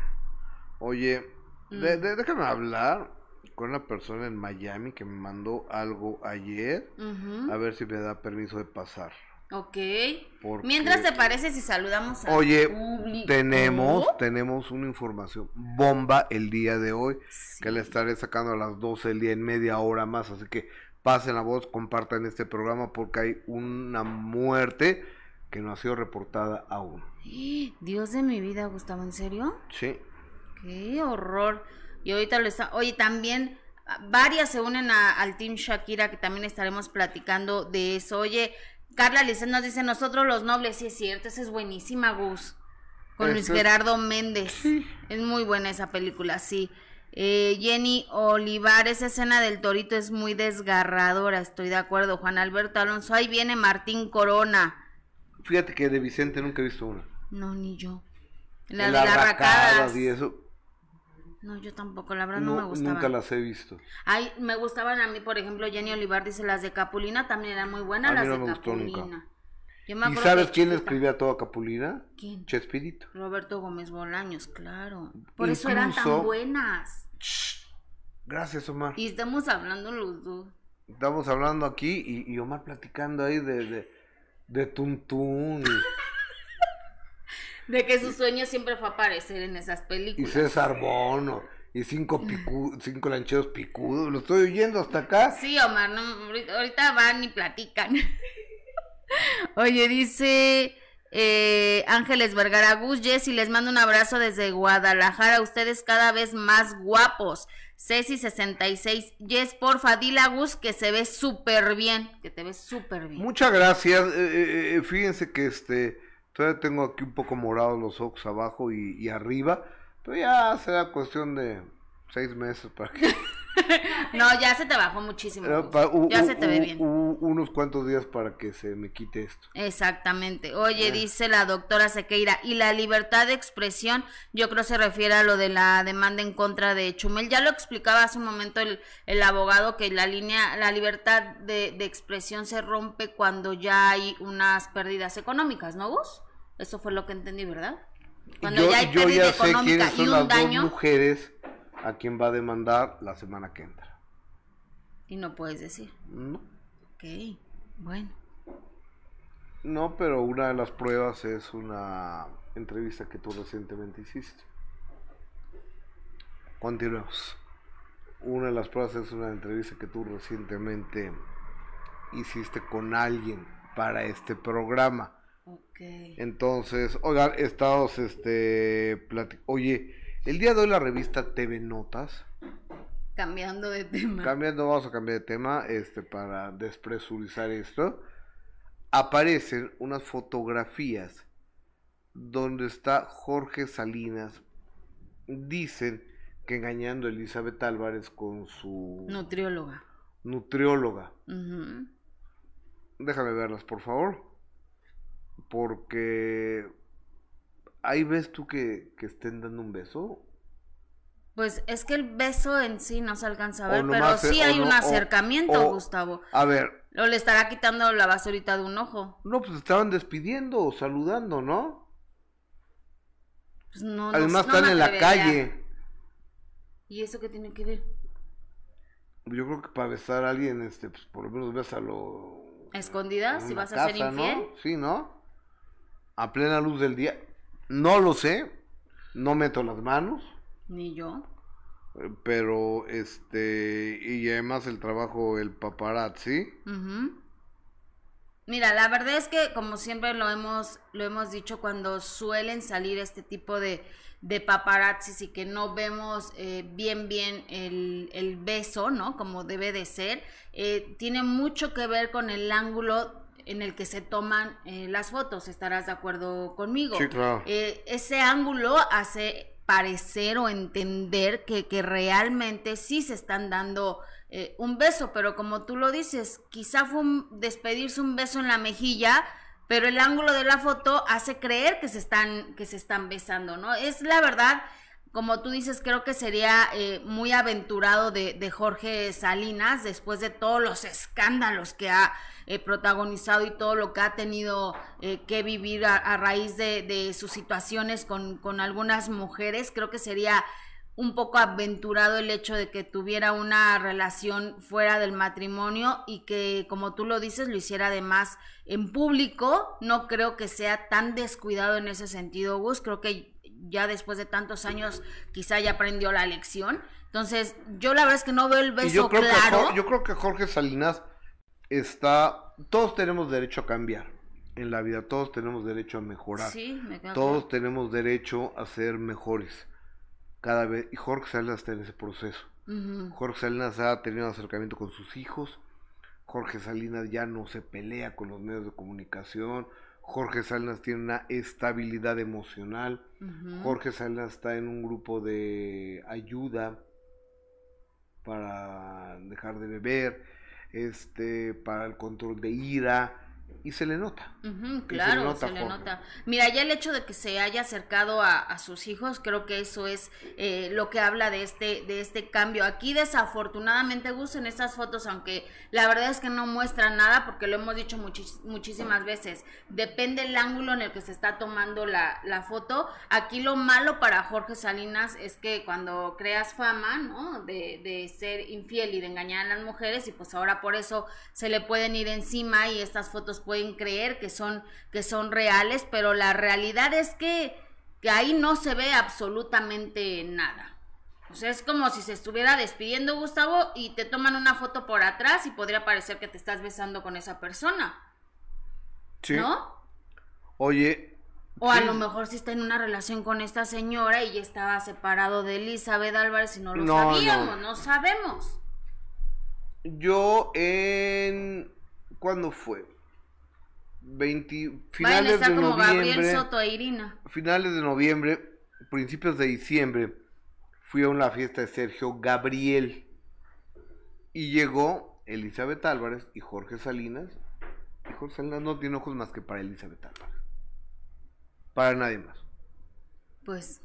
Speaker 1: Oye,
Speaker 2: Mm.
Speaker 1: de- déjame hablar con una persona en Miami que me mandó algo ayer, a ver si me da permiso de pasar.
Speaker 2: Ok.
Speaker 1: Porque-
Speaker 2: Mientras te parece si saludamos a
Speaker 1: Oye,
Speaker 2: público?
Speaker 1: tenemos, tenemos una información bomba el día de hoy,
Speaker 2: Sí.
Speaker 1: que le estaré sacando a las 12 del día en media hora más, así que pasen la voz, compartan este programa porque hay una muerte que no ha sido reportada aún.
Speaker 2: Dios de mi vida, Gustavo, ¿en serio?
Speaker 1: Sí.
Speaker 2: Qué horror. Y ahorita lo está. Oye, también ah, varias se unen a- al Team Shakira, que también estaremos platicando de eso. Oye, Carla Lisset nos dice: Nosotros los nobles, sí es cierto, esa es buenísima, Gus. Con Luis
Speaker 1: Eso
Speaker 2: Gerardo Méndez. Es muy buena esa película, sí. Eh, Jenny Olivar, esa escena del torito es muy desgarradora, estoy de acuerdo. Juan Alberto Alonso, ahí viene Martín Corona.
Speaker 1: Fíjate que de Vicente nunca he visto una.
Speaker 2: No, ni yo. La
Speaker 1: El
Speaker 2: de las
Speaker 1: Arracadas
Speaker 2: racadas.
Speaker 1: y eso,
Speaker 2: No, yo tampoco, la verdad no,
Speaker 1: no-
Speaker 2: me gustaban.
Speaker 1: nunca las he visto.
Speaker 2: Ay, me gustaban a mí, por ejemplo, Jenny Olivar dice las de Capulina también eran muy buenas
Speaker 1: A mí
Speaker 2: las
Speaker 1: no
Speaker 2: de
Speaker 1: me gustó nunca.
Speaker 2: Capulina. Yo me
Speaker 1: ¿Y sabes quién le escribía toda Capulina?
Speaker 2: ¿Quién?
Speaker 1: Chespirito.
Speaker 2: Roberto Gómez Bolaños, claro. Por eso eran tan buenas.
Speaker 1: Gracias, Omar.
Speaker 2: Y estamos hablando los dos.
Speaker 1: Estamos hablando aquí y, y Omar platicando ahí de, de, de Tuntún
Speaker 2: De que su sueño siempre fue aparecer en esas
Speaker 1: y
Speaker 2: películas.
Speaker 1: César Bono y cinco, picu, cinco lancheros picudos. Lo estoy oyendo hasta acá.
Speaker 2: Sí, Omar, no, ahorita- van y platican. Oye, dice eh, Ángeles Vergara Gus, Jessy, les mando un abrazo desde Guadalajara. Ustedes cada vez más guapos. Ceci 66. Yes, porfa, dile a Gus que se ve súper bien, que te ves súper bien.
Speaker 1: Muchas gracias. Eh, eh, eh, fíjense que este todavía tengo aquí un poco morados los ojos abajo y, y arriba, pero ya será cuestión de seis meses para que
Speaker 2: no, ya se te bajó muchísimo. ya se te ve bien.
Speaker 1: unos cuantos días para que se me quite esto.
Speaker 2: Exactamente. Oye, eh. dice la doctora Sequeira, y la libertad de expresión, yo creo se refiere a lo de la demanda en contra de Chumel. Ya lo explicaba hace un momento el, el abogado que la línea, la libertad de, de, expresión se rompe cuando ya hay unas pérdidas económicas, ¿no vos? Eso fue lo que entendí, ¿verdad? Cuando
Speaker 1: ya hay pérdida económica y un daño. mujeres a quién va a demandar la semana que entra.
Speaker 2: Y no puedes decir.
Speaker 1: No.
Speaker 2: Ok, bueno.
Speaker 1: No, pero una de las pruebas es una entrevista que tú recientemente hiciste. Continuemos. Una de las pruebas es una entrevista que tú recientemente hiciste con alguien para este programa.
Speaker 2: Okay.
Speaker 1: Entonces, oigan, estados, este, oye, el día de hoy la revista TV Notas.
Speaker 2: Cambiando de tema.
Speaker 1: Cambiando, vamos a cambiar de tema, este, para despresurizar esto. Aparecen unas fotografías donde está Jorge Salinas. Dicen que engañando a Elizabeth Álvarez con su
Speaker 2: nutrióloga.
Speaker 1: Nutrióloga. Déjame verlas, por favor. Porque ¿Ahí ves tú que, estén dando un beso?
Speaker 2: Pues es que el beso en sí no se alcanza a ver, pero sí hay un acercamiento, Gustavo.
Speaker 1: A ver.
Speaker 2: O le estará quitando la basurita de un ojo.
Speaker 1: No, pues estaban despidiendo o saludando, ¿no?
Speaker 2: Pues no,
Speaker 1: Además están en la calle.
Speaker 2: ¿Y eso qué tiene que ver?
Speaker 1: Yo creo que para besar a alguien, este, pues por lo menos bésalo.
Speaker 2: ¿Escondidas? Si vas a ser infiel.
Speaker 1: Sí, ¿no? A plena luz del día. No lo sé, no meto las manos.
Speaker 2: Ni yo.
Speaker 1: Pero, este, y además el trabajo, el paparazzi.
Speaker 2: Mira, la verdad es que como siempre lo hemos, lo hemos dicho, cuando suelen salir este tipo de, de paparazzis y que no vemos eh, bien bien el, el, beso, ¿no? Como debe de ser, eh, tiene mucho que ver con el ángulo en el que se toman eh, las fotos, estarás de acuerdo conmigo.
Speaker 1: Sí, claro.
Speaker 2: Eh, ese ángulo hace parecer o entender que, que realmente sí se están dando eh, un beso, pero como tú lo dices, quizá fue un, despedirse un beso en la mejilla, pero el ángulo de la foto hace creer que se están, que se están besando, ¿no? Es la verdad como tú dices, creo que sería eh, muy aventurado de, de, Jorge Salinas después de todos los escándalos que ha eh, protagonizado y todo lo que ha tenido eh, que vivir a, raíz de, de, sus situaciones con, con algunas mujeres. Creo que sería un poco aventurado el hecho de que tuviera una relación fuera del matrimonio y que, como tú lo dices, lo hiciera además en público. No creo que sea tan descuidado en ese sentido, Gus. Creo que ya después de tantos años quizá ya aprendió la lección. Entonces, yo la verdad es que no veo el beso yo creo claro.
Speaker 1: Que, yo creo que Jorge Salinas está, todos tenemos derecho a cambiar en la vida, todos tenemos derecho a mejorar.
Speaker 2: Sí, me
Speaker 1: todos tenemos derecho a ser mejores cada vez y Jorge Salinas está en ese proceso. Jorge Salinas ha tenido un acercamiento con sus hijos. Jorge Salinas ya no se pelea con los medios de comunicación. Jorge Salinas tiene una estabilidad emocional. Jorge Salinas está en un grupo de ayuda para dejar de beber, este, para el control de ira, y se le nota.
Speaker 2: claro, se le, nota, Mira, ya el hecho de que se haya acercado a, sus hijos, creo que eso es eh, lo que habla de este, de este cambio. Aquí desafortunadamente, Gus, en estas fotos, aunque la verdad es que no muestran nada, porque lo hemos dicho muchísimas veces, depende el ángulo en el que se está tomando la, la, foto. Aquí lo malo para Jorge Salinas es que cuando creas fama, ¿no? De, de ser infiel y de engañar a las mujeres, y pues ahora por eso se le pueden ir encima y estas fotos pueden creer que son, que son reales, pero la realidad es que, que ahí no se ve absolutamente nada. O sea, es como si se estuviera despidiendo Gustavo y te toman una foto por atrás y podría parecer que te estás besando con esa persona.
Speaker 1: Sí. ¿No? Oye,
Speaker 2: O a lo mejor si está en una relación con esta señora y ya estaba separado de Elizabeth Álvarez y no lo sabíamos, no. sabemos.
Speaker 1: Yo en... ¿Cuándo fue? 20... Finales de como noviembre. Gabriel Soto e Irina. Finales de noviembre, principios de diciembre, fui a una fiesta de Sergio Gabriel. Y llegó Elizabeth Álvarez y Jorge Salinas. Y Jorge Salinas no tiene ojos más que para Elizabeth Álvarez para nadie más.
Speaker 2: Pues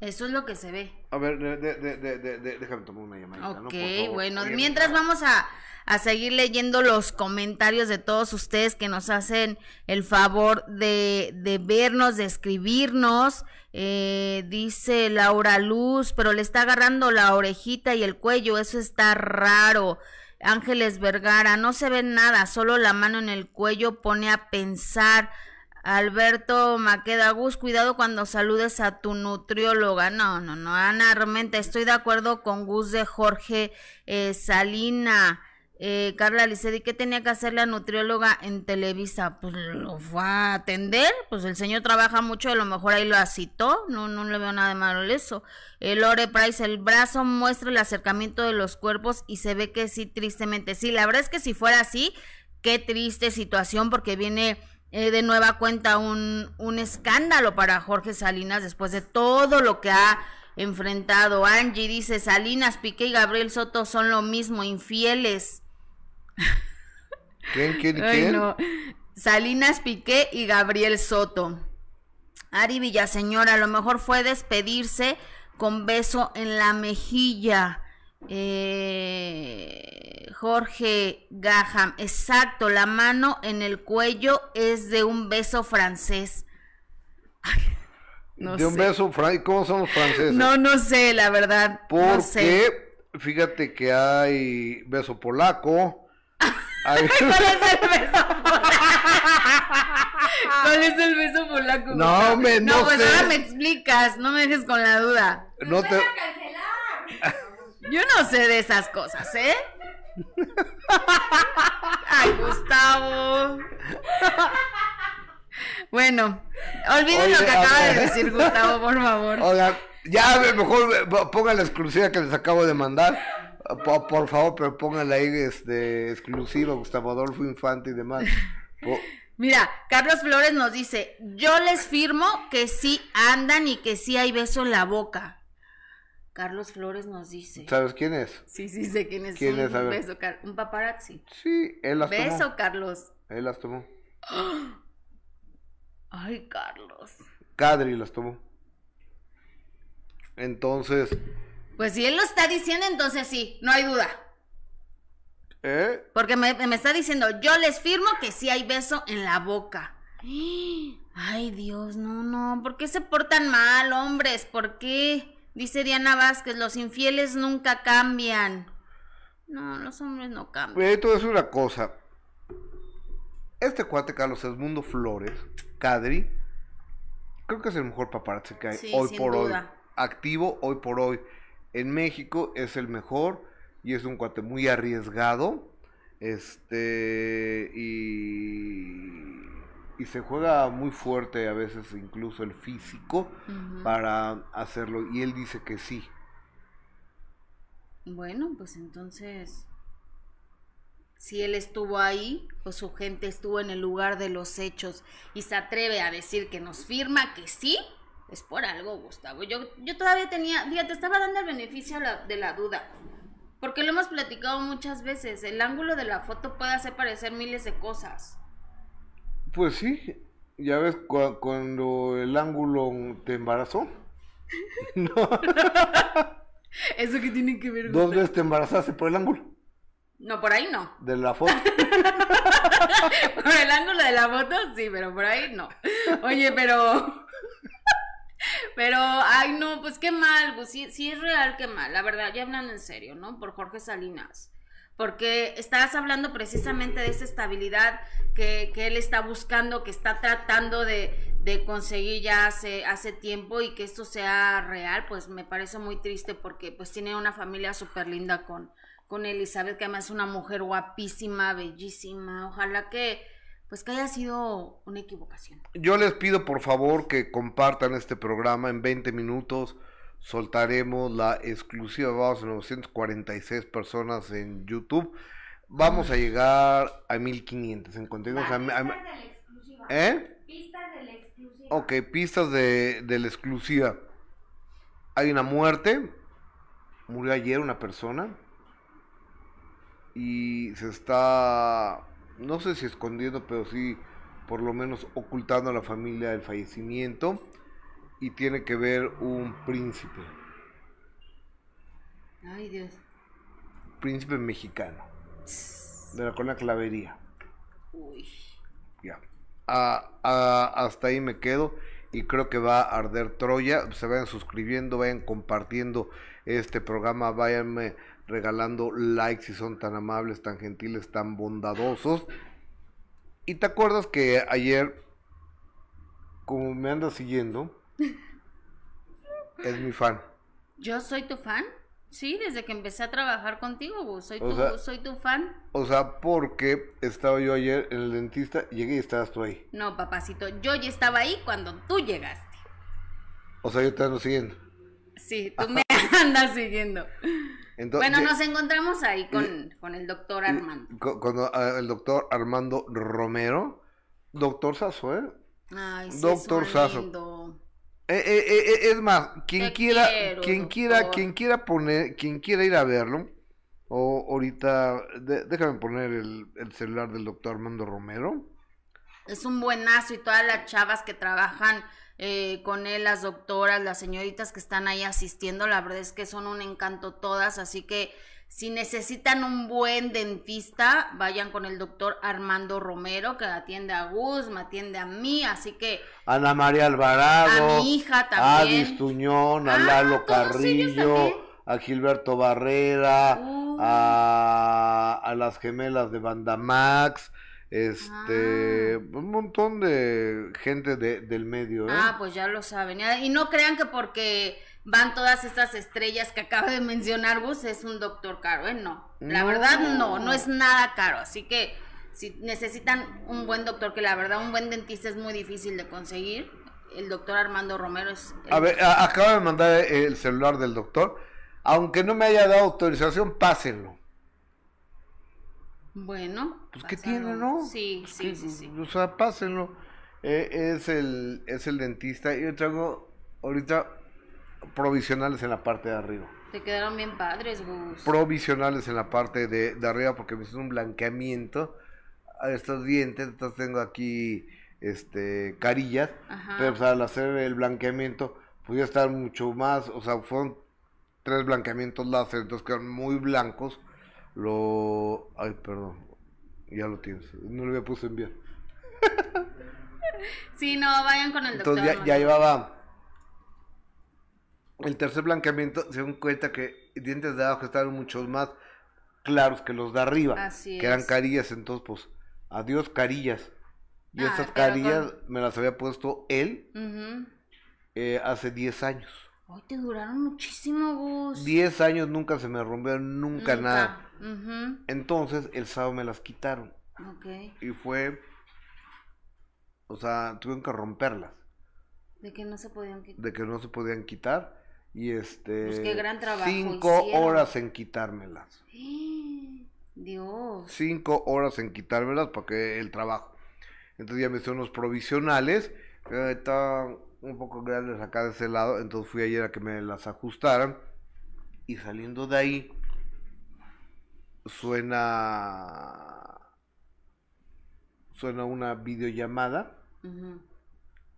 Speaker 2: eso es lo que se ve.
Speaker 1: A ver, déjame tomar una llamada.
Speaker 2: Ok, bueno, mientras vamos a, a, seguir leyendo los comentarios de todos ustedes que nos hacen el favor de, de vernos, de escribirnos. Eh, dice Laura Luz, pero le está agarrando la orejita y el cuello, eso está raro. Ángeles Vergara, no se ve nada, solo la mano en el cuello pone a pensar. Alberto Maqueda Gus, cuidado cuando saludes a tu nutrióloga. No, no, no, Ana realmente estoy de acuerdo con Gus de Jorge eh, Salina. Eh, Carla Licedi, ¿qué tenía que hacer la nutrióloga en Televisa? Pues lo fue a atender, pues el señor trabaja mucho, a lo mejor ahí lo citó, no, no le veo nada de malo eso. El Lore Price, el brazo muestra el acercamiento de los cuerpos y se ve que sí, tristemente. Sí, la verdad es que si fuera así, qué triste situación porque viene eh, de nueva cuenta un, un escándalo para Jorge Salinas después de todo lo que ha enfrentado. Angie dice, Salinas, Piqué y Gabriel Soto son lo mismo, infieles.
Speaker 1: ¿Quién, quién, quién?
Speaker 2: Salinas, Piqué y Gabriel Soto. Ari Villaseñora, a lo mejor fue despedirse con beso en la mejilla. Eh, Jorge Gaham, exacto, la mano en el cuello es de un beso francés.
Speaker 1: de un beso francés, ¿cómo son los franceses?
Speaker 2: No, no sé, la verdad.
Speaker 1: Porque fíjate que hay beso polaco.
Speaker 2: ¿Cuál es el beso polaco? ¿Cuál es el beso polaco?
Speaker 1: No, me, no,
Speaker 2: no pues ahora me explicas, no me dejes con la duda.
Speaker 1: No te...
Speaker 2: Yo no sé de esas cosas, ¿eh? Ay, Gustavo. Bueno, olviden lo que acaba de decir Gustavo, por favor.
Speaker 1: Oiga, ya mejor pongan la exclusiva que les acabo de mandar. Por, favor, pero pónganla ahí este, exclusiva, Gustavo Adolfo Infante y demás.
Speaker 2: Mira, Carlos Flores nos dice, yo les firmo que sí andan y que sí hay beso en la boca. Carlos Flores nos dice.
Speaker 1: ¿Sabes quién es?
Speaker 2: Sí, sí, sé quién es.
Speaker 1: ¿Quién
Speaker 2: un,
Speaker 1: es? A
Speaker 2: beso, un paparazzi.
Speaker 1: Sí, él las
Speaker 2: beso,
Speaker 1: tomó.
Speaker 2: Beso, Carlos.
Speaker 1: Él las tomó.
Speaker 2: Ay, Carlos.
Speaker 1: Cadri las tomó. Entonces.
Speaker 2: Pues si él lo está diciendo, entonces sí, no hay duda.
Speaker 1: ¿Eh?
Speaker 2: Porque me, me está diciendo, yo les firmo que sí hay beso en la boca. Ay, Dios, no, no. ¿Por qué se portan mal, hombres? ¿Por qué? Dice Diana Vázquez, los infieles nunca cambian. No, los hombres no cambian.
Speaker 1: Esto es una cosa. Este cuate Carlos Edmundo Flores, Cadri, creo que es el mejor paparazzi que hay hoy por hoy. Activo hoy por hoy en México, es el mejor y es un cuate muy arriesgado. Este, y y se juega muy fuerte a veces incluso el físico para hacerlo y él dice que sí.
Speaker 2: Bueno, pues entonces si él estuvo ahí, pues su gente estuvo en el lugar de los hechos y se atreve a decir que nos firma que sí, es por algo, Gustavo. Yo, yo todavía tenía, fíjate, estaba dando el beneficio de la duda. Porque lo hemos platicado muchas veces. El ángulo de la foto puede hacer parecer miles de cosas.
Speaker 1: Pues sí, ya ves cuando el ángulo te embarazó.
Speaker 2: no. ¿Eso que tiene que ver?
Speaker 1: Dos veces te embarazaste por el ángulo.
Speaker 2: No, por ahí no.
Speaker 1: De la foto.
Speaker 2: por el ángulo de la foto, sí, pero por ahí no. Oye, pero. Pero, ay, no, pues qué mal, pues sí, sí es real, qué mal, la verdad, ya hablan en serio, ¿no? Por Jorge Salinas porque estás hablando precisamente de esa estabilidad que, él está buscando, que está tratando de, conseguir ya hace, hace tiempo y que esto sea real, pues me parece muy triste porque pues tiene una familia súper linda con, con Elizabeth, que además es una mujer guapísima, bellísima, ojalá que pues que haya sido una equivocación.
Speaker 1: Yo les pido por favor que compartan este programa en 20 minutos. Soltaremos la exclusiva, vamos a 946 personas en YouTube. Vamos a llegar a 1500 en contenidos. ¿Eh? Pistas de la exclusiva. Ok, pistas de, de la exclusiva. Hay una muerte. Murió ayer una persona. Y se está no sé si escondiendo, pero sí por lo menos ocultando a la familia el fallecimiento y tiene que ver un príncipe.
Speaker 2: Ay, Dios.
Speaker 1: Príncipe mexicano. De la colonia Clavería.
Speaker 2: Uy.
Speaker 1: Ya. hasta ahí me quedo y creo que va a arder Troya. Se vayan suscribiendo, vayan compartiendo este programa, váyanme regalando likes si son tan amables, tan gentiles, tan bondadosos. Y te acuerdas que ayer, como me andas siguiendo, es mi fan.
Speaker 2: ¿Yo soy tu fan? Sí, desde que empecé a trabajar contigo, soy, tu, soy tu fan.
Speaker 1: O sea, porque estaba yo ayer en el dentista, llegué y estabas tú ahí.
Speaker 2: No, papacito, yo ya estaba ahí cuando tú llegaste.
Speaker 1: O sea, yo te ando siguiendo.
Speaker 2: Sí, tú me andas siguiendo bueno, nos encontramos ahí con, el doctor Armando.
Speaker 1: Con, ah, el doctor Armando Romero. Doctor Sasso, ¿eh?
Speaker 2: Ay, sí, doctor Sasso.
Speaker 1: Eh, eh, eh, es más, quien quiera, quien quiera, quien quiera poner, quien quiera ir a verlo, o ahorita, déjame poner el, el celular del doctor Armando Romero.
Speaker 2: Es un buenazo y todas las chavas que trabajan eh, con él, las doctoras, las señoritas que están ahí asistiendo, la verdad es que son un encanto todas, así que si necesitan un buen dentista, vayan con el doctor Armando Romero, que atiende a Gus, me atiende a mí, así que...
Speaker 1: Ana María Alvarado.
Speaker 2: A mi hija también.
Speaker 1: A Distuñón, a ah, Lalo Carrillo, a Gilberto Barrera, uh. a, a las gemelas de Banda Max, este, ah. un montón de gente de, del medio. ¿eh?
Speaker 2: Ah, pues ya lo saben. Y no crean que porque van todas estas estrellas que acaba de mencionar Gus es un doctor caro, ¿eh? No, la verdad no, no es nada caro. Así que si necesitan un buen doctor, que la verdad un buen dentista es muy difícil de conseguir, el doctor Armando Romero es...
Speaker 1: A ver, acaba de mandar el celular del doctor. Aunque no me haya dado autorización, pásenlo.
Speaker 2: Bueno.
Speaker 1: Pues que tiene, ¿no?
Speaker 2: Sí, sí, sí, sí.
Speaker 1: O sea, pásenlo. Eh, es, el, es el dentista. Y yo traigo ahorita provisionales en la parte de arriba.
Speaker 2: Te quedaron bien padres, Gus.
Speaker 1: Provisionales en la parte de, de arriba porque me hicieron un blanqueamiento a estos dientes. Entonces tengo aquí este carillas. Pero pues, al hacer el blanqueamiento, podía estar mucho más. O sea, fueron tres blanqueamientos láser, entonces quedaron muy blancos lo. Ay, perdón. Ya lo tienes. No lo había puesto enviar.
Speaker 2: sí, no, vayan con el doctor.
Speaker 1: Entonces ya, llevaba. El tercer blanqueamiento se dan cuenta que dientes de abajo estaban mucho más claros que los de arriba.
Speaker 2: Así
Speaker 1: que eran carillas, entonces pues, adiós carillas. Y ah, esas carillas me las había puesto él eh, hace 10 años.
Speaker 2: Ay, te duraron muchísimo, Gus.
Speaker 1: 10 años nunca se me rompieron, nunca, nada. Entonces, el sábado me las quitaron. Y fue. O sea, tuvieron que romperlas.
Speaker 2: De que no se podían quitar.
Speaker 1: De que no se podían quitar. Y este.
Speaker 2: Pues qué gran trabajo.
Speaker 1: Cinco horas en quitármelas.
Speaker 2: Dios.
Speaker 1: Cinco horas en quitármelas para que el trabajo. Entonces ya me hicieron los provisionales. estaban un poco grandes acá de ese lado. Entonces fui ayer a que me las ajustaran. Y saliendo de ahí, suena suena una videollamada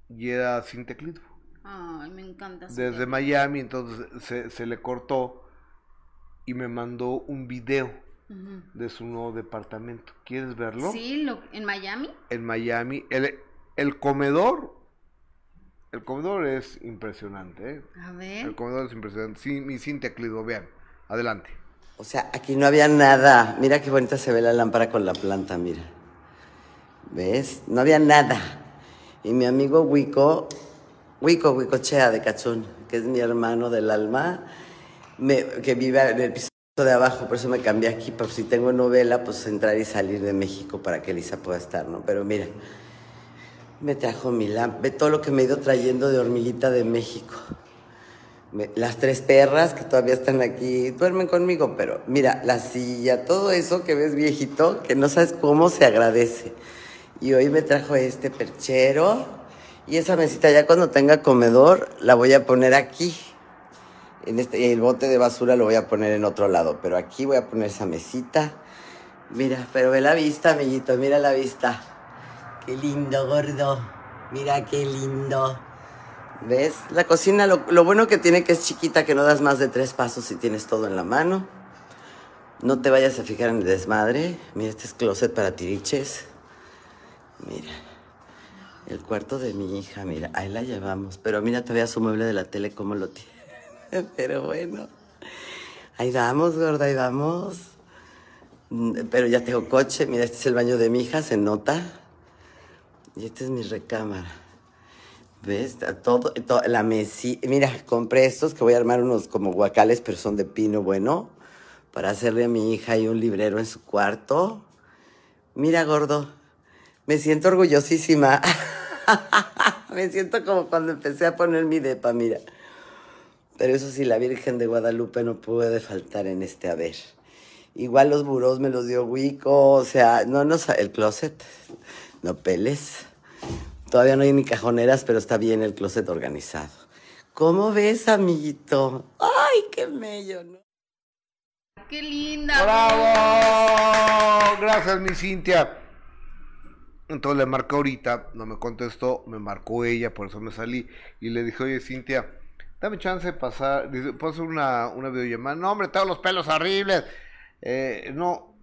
Speaker 1: y era sin teclado.
Speaker 2: Ay, me encanta.
Speaker 1: Desde Miami, entonces se, se, le cortó y me mandó un video de su nuevo departamento. ¿Quieres verlo?
Speaker 2: Sí, ¿en Miami?
Speaker 1: En Miami. El, el comedor, el comedor es impresionante. ¿eh?
Speaker 2: A ver.
Speaker 1: El comedor es impresionante. Sin, sin teclado, vean. Adelante.
Speaker 9: O sea, aquí no había nada. Mira qué bonita se ve la lámpara con la planta, mira. ¿Ves? No había nada. Y mi amigo Wico, Wico Wicochea de Cachún, que es mi hermano del alma, que vive en el piso de abajo, por eso me cambié aquí, por si tengo novela, pues entrar y salir de México para que Elisa pueda estar, ¿no? Pero mira, me trajo mi lámpara, todo lo que me he ido trayendo de hormiguita de México. las tres perras que todavía están aquí duermen conmigo, pero mira, la silla, todo eso que ves viejito, que no sabes cómo se agradece. Y hoy me trajo este perchero y esa mesita ya cuando tenga comedor la voy a poner aquí en este, el bote de basura lo voy a poner en otro lado, pero aquí voy a poner esa mesita. Mira, pero ve la vista, amiguito, mira la vista. Qué lindo, gordo. Mira qué lindo. ¿Ves? La cocina, lo, lo, bueno que tiene que es chiquita, que no das más de tres pasos y tienes todo en la mano. No te vayas a fijar en el desmadre. Mira, este es closet para tiriches. Mira. El cuarto de mi hija, mira, ahí la llevamos. Pero mira todavía su mueble de la tele, cómo lo tiene. Pero bueno, ahí vamos, gorda, ahí vamos. Mm, pero ya tengo coche. Mira, este es el baño de mi hija, se nota. Y esta es mi recámara. ¿Ves? Todo, todo la mesita. Mira, compré estos que voy a armar unos como guacales, pero son de pino bueno. Para hacerle a mi hija y un librero en su cuarto. Mira, gordo. Me siento orgullosísima. me siento como cuando empecé a poner mi depa, mira. Pero eso sí, la Virgen de Guadalupe no puede faltar en este haber. Igual los burós me los dio Wico, o sea, no, no, el closet, no peles. Todavía no hay ni cajoneras, pero está bien el closet organizado. ¿Cómo ves, amiguito? ¡Ay, qué mello, ¿no?
Speaker 2: ¡Qué linda!
Speaker 1: ¡Bravo! Gracias, mi Cintia. Entonces le marcó ahorita, no me contestó, me marcó ella, por eso me salí. Y le dije, oye, Cintia, dame chance de pasar, puedo hacer una, una videollamada. No, hombre, tengo los pelos horribles. Eh, no,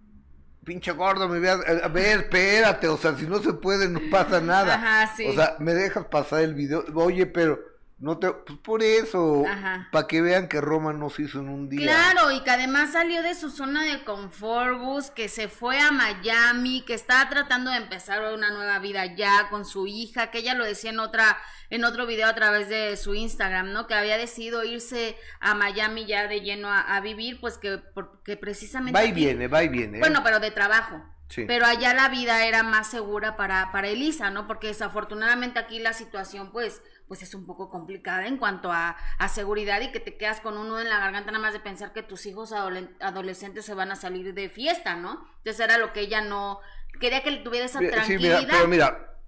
Speaker 1: pinche gordo, me veas, a ver, espérate, o sea, si no se puede, no pasa nada. Ajá, sí. O sea, me dejas pasar el video. Oye, pero no te, pues por eso, para que vean que Roma no se hizo en un día.
Speaker 2: Claro, y que además salió de su zona de confort, que se fue a Miami, que estaba tratando de empezar una nueva vida ya con su hija, que ella lo decía en otra, en otro video a través de su Instagram, ¿no? Que había decidido irse a Miami ya de lleno a, vivir, pues que porque precisamente.
Speaker 1: Va y viene, va y viene.
Speaker 2: Bueno, pero de trabajo. Sí. Pero allá la vida era más segura para, para Elisa, ¿no? Porque desafortunadamente aquí la situación, pues, pues es un poco complicada en cuanto a, seguridad y que te quedas con uno en la garganta nada más de pensar que tus hijos adolescentes se van a salir de fiesta, ¿no? Entonces era lo que ella no quería que tuviera esa tranquilidad.
Speaker 1: Sí, mira, pero mira,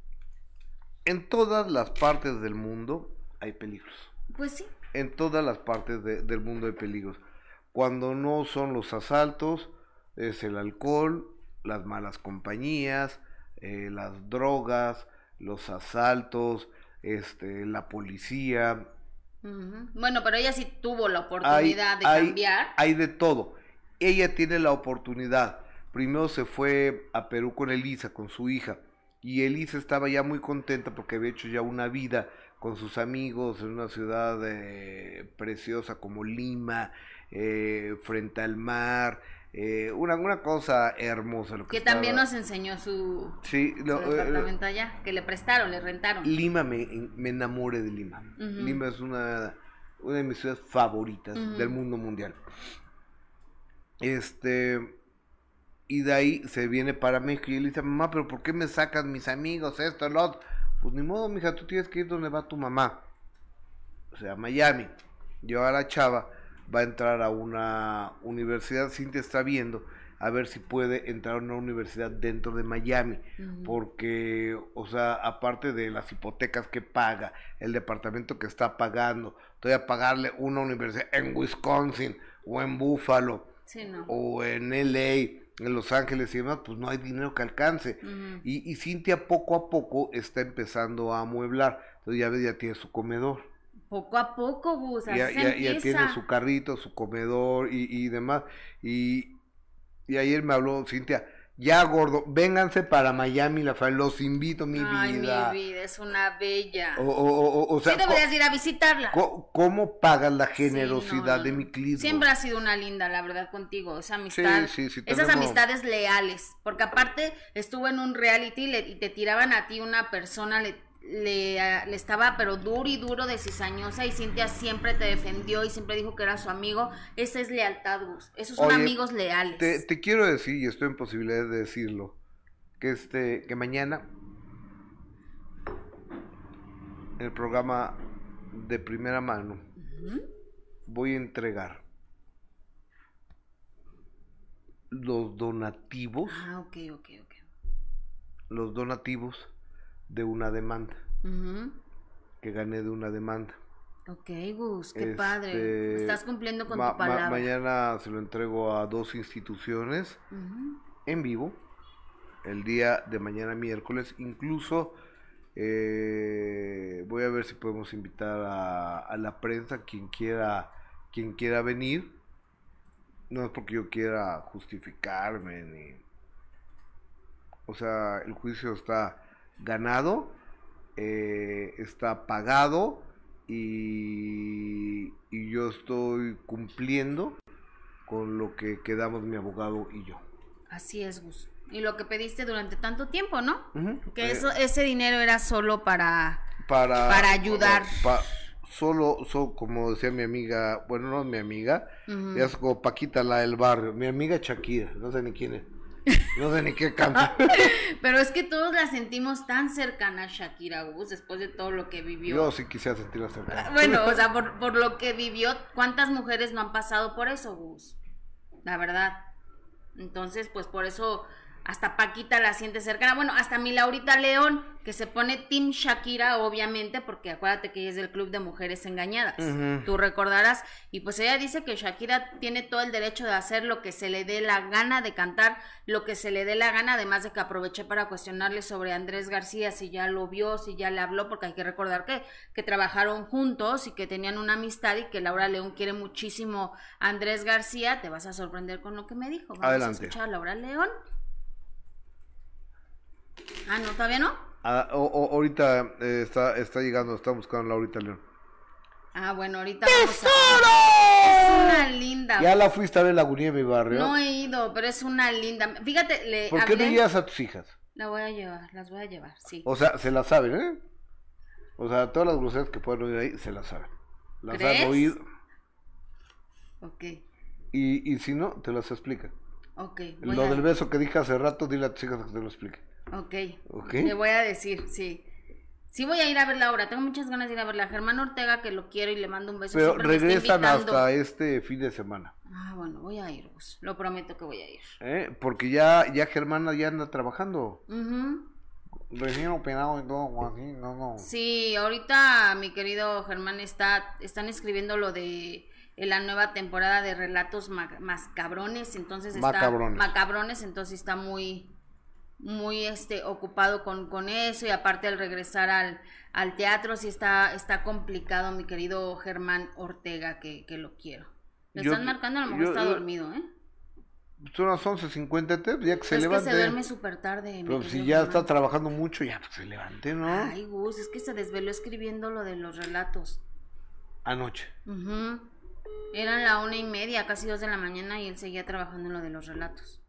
Speaker 1: en todas las partes del mundo hay peligros.
Speaker 2: Pues sí.
Speaker 1: En todas las partes del mundo hay peligros. Cuando no son los asaltos, es el alcohol, las malas compañías, eh, las drogas, los asaltos, este, la policía.
Speaker 2: Bueno, pero ella sí tuvo la oportunidad de cambiar.
Speaker 1: Hay de todo. Ella tiene la oportunidad. Primero se fue a Perú con Elisa, con su hija. Y Elisa estaba ya muy contenta porque había hecho ya una vida con sus amigos en una ciudad eh, preciosa como Lima, eh, frente al mar, eh, una, una cosa hermosa. Lo
Speaker 2: que, también nos enseñó su,
Speaker 1: sí,
Speaker 2: eh, departamento allá, que le prestaron, le rentaron.
Speaker 1: Lima, me, me enamoré de Lima. Lima es una, una de mis ciudades favoritas del mundo mundial. Este, y de ahí se viene para México y él dice, mamá, pero ¿por qué me sacas mis amigos, esto, el otro? Pues ni modo, mija, tú tienes que ir donde va tu mamá. O sea, Miami. Yo a la chava va a entrar a una universidad, Cintia está viendo a ver si puede entrar a una universidad dentro de Miami, porque, o sea, aparte de las hipotecas que paga, el departamento que está pagando, todavía pagarle una universidad en Wisconsin o en Buffalo o en LA, en Los Ángeles y demás, pues no hay dinero que alcance. y, y Cintia poco a poco está empezando a amueblar, entonces ya ves, ya tiene su comedor.
Speaker 2: Poco a poco, Gus, ya,
Speaker 1: ya, ya, tiene su carrito, su comedor y, y demás. Y, y ayer me habló Cintia, ya gordo, vénganse para Miami, la los invito, mi vida. Ay, mi vida,
Speaker 2: es una bella.
Speaker 1: O, o, o, sea,
Speaker 2: sí deberías ir a visitarla.
Speaker 1: ¿Cómo, pagas la generosidad de mi cliente?
Speaker 2: Siempre ha sido una linda, la verdad, contigo, esa amistad. Sí, sí, esas amistades leales, porque aparte estuvo en un reality y te tiraban a ti una persona, le le, le, estaba pero duro y duro de cizañosa y Cintia siempre te defendió y siempre dijo que era su amigo. Esa es lealtad, Gus. Esos son amigos leales.
Speaker 1: Te, te, quiero decir, y estoy en posibilidad de decirlo, que este, que mañana en el programa de primera mano voy a entregar los donativos.
Speaker 2: Ah, ok, ok, ok.
Speaker 1: Los donativos de una demanda. Que gané de una demanda.
Speaker 2: Ok, Gus, qué padre. Este, Estás cumpliendo con tu palabra.
Speaker 1: mañana se lo entrego a dos instituciones en vivo. El día de mañana miércoles. Incluso eh, voy a ver si podemos invitar a, a, la prensa, quien quiera, quien quiera venir. No es porque yo quiera justificarme ni. O sea, el juicio está ganado, eh, está pagado y, y yo estoy cumpliendo con lo que quedamos mi abogado y yo.
Speaker 2: Así es, Gus. Y lo que pediste durante tanto tiempo, ¿no? Que eh, eso, ese dinero era solo para,
Speaker 1: para,
Speaker 2: para ayudar.
Speaker 1: solo, solo, como decía mi amiga, bueno, no mi amiga, es como Paquita la del barrio, mi amiga Shakira, no sé ni quién es. No sé ni qué canta.
Speaker 2: Pero es que todos la sentimos tan cercana a Shakira Gus después de todo lo que vivió.
Speaker 1: Yo sí quisiera sentirla cercana.
Speaker 2: Bueno, o sea, por, por lo que vivió, ¿cuántas mujeres no han pasado por eso, Gus? La verdad. Entonces, pues por eso hasta Paquita la siente cercana, bueno, hasta mi Laurita León, que se pone Team Shakira, obviamente, porque acuérdate que ella es del Club de Mujeres Engañadas, tú recordarás, y pues ella dice que Shakira tiene todo el derecho de hacer lo que se le dé la gana, de cantar lo que se le dé la gana, además de que aproveché para cuestionarle sobre Andrés García, si ya lo vio, si ya le habló, porque hay que recordar que, que trabajaron juntos y que tenían una amistad y que Laura León quiere muchísimo a Andrés García, te vas a sorprender con lo que me dijo. Vamos
Speaker 1: Adelante.
Speaker 2: a escuchar a Laura León. Ah, no, todavía no.
Speaker 1: Ah, ahorita eh, está, está llegando, está buscando a Laurita León.
Speaker 2: Ah, bueno, ahorita Es una linda.
Speaker 1: Ya la fuiste a ver la de mi barrio.
Speaker 2: No he ido, pero es una linda. Fíjate, le
Speaker 1: ¿Por qué no llevas a tus hijas?
Speaker 2: La voy a llevar, las voy a llevar, sí.
Speaker 1: O sea, se las saben, ¿eh? O sea, todas las groserías que pueden oír ahí, se las saben. Las han oído.
Speaker 2: Ok.
Speaker 1: Y, y si no, te las explica.
Speaker 2: Ok.
Speaker 1: Lo del beso que dije hace rato, dile a tus hijas que te lo explique.
Speaker 2: Ok. Le voy a decir, sí. Sí voy a ir a verla ahora, tengo muchas ganas de ir a verla. Germán Ortega, que lo quiero y le mando un beso.
Speaker 1: Pero regresan hasta este fin de semana.
Speaker 2: Ah, bueno, voy a ir, pues. Lo prometo que voy a ir.
Speaker 1: ¿Eh? Porque ya, ya Germán ya anda trabajando. Recién operado y todo, así, no, no.
Speaker 2: Sí, ahorita mi querido Germán está, están escribiendo lo de la nueva temporada de relatos más cabrones, entonces está
Speaker 1: macabrones.
Speaker 2: macabrones, entonces está muy muy este ocupado con, con eso y aparte al regresar al, al teatro sí está, está complicado mi querido Germán Ortega que, que lo quiero. Le están marcando, a lo mejor está dormido, ¿eh?
Speaker 1: Son las 11.50, ya que se levante.
Speaker 2: Es que se duerme súper tarde.
Speaker 1: Pero si ya está trabajando mucho, ya pues se levante, ¿no?
Speaker 2: Ay, Gus, es que se desveló escribiendo lo de los relatos.
Speaker 1: Anoche.
Speaker 2: Eran la una y media, casi dos de la mañana, y él seguía trabajando en lo de los relatos.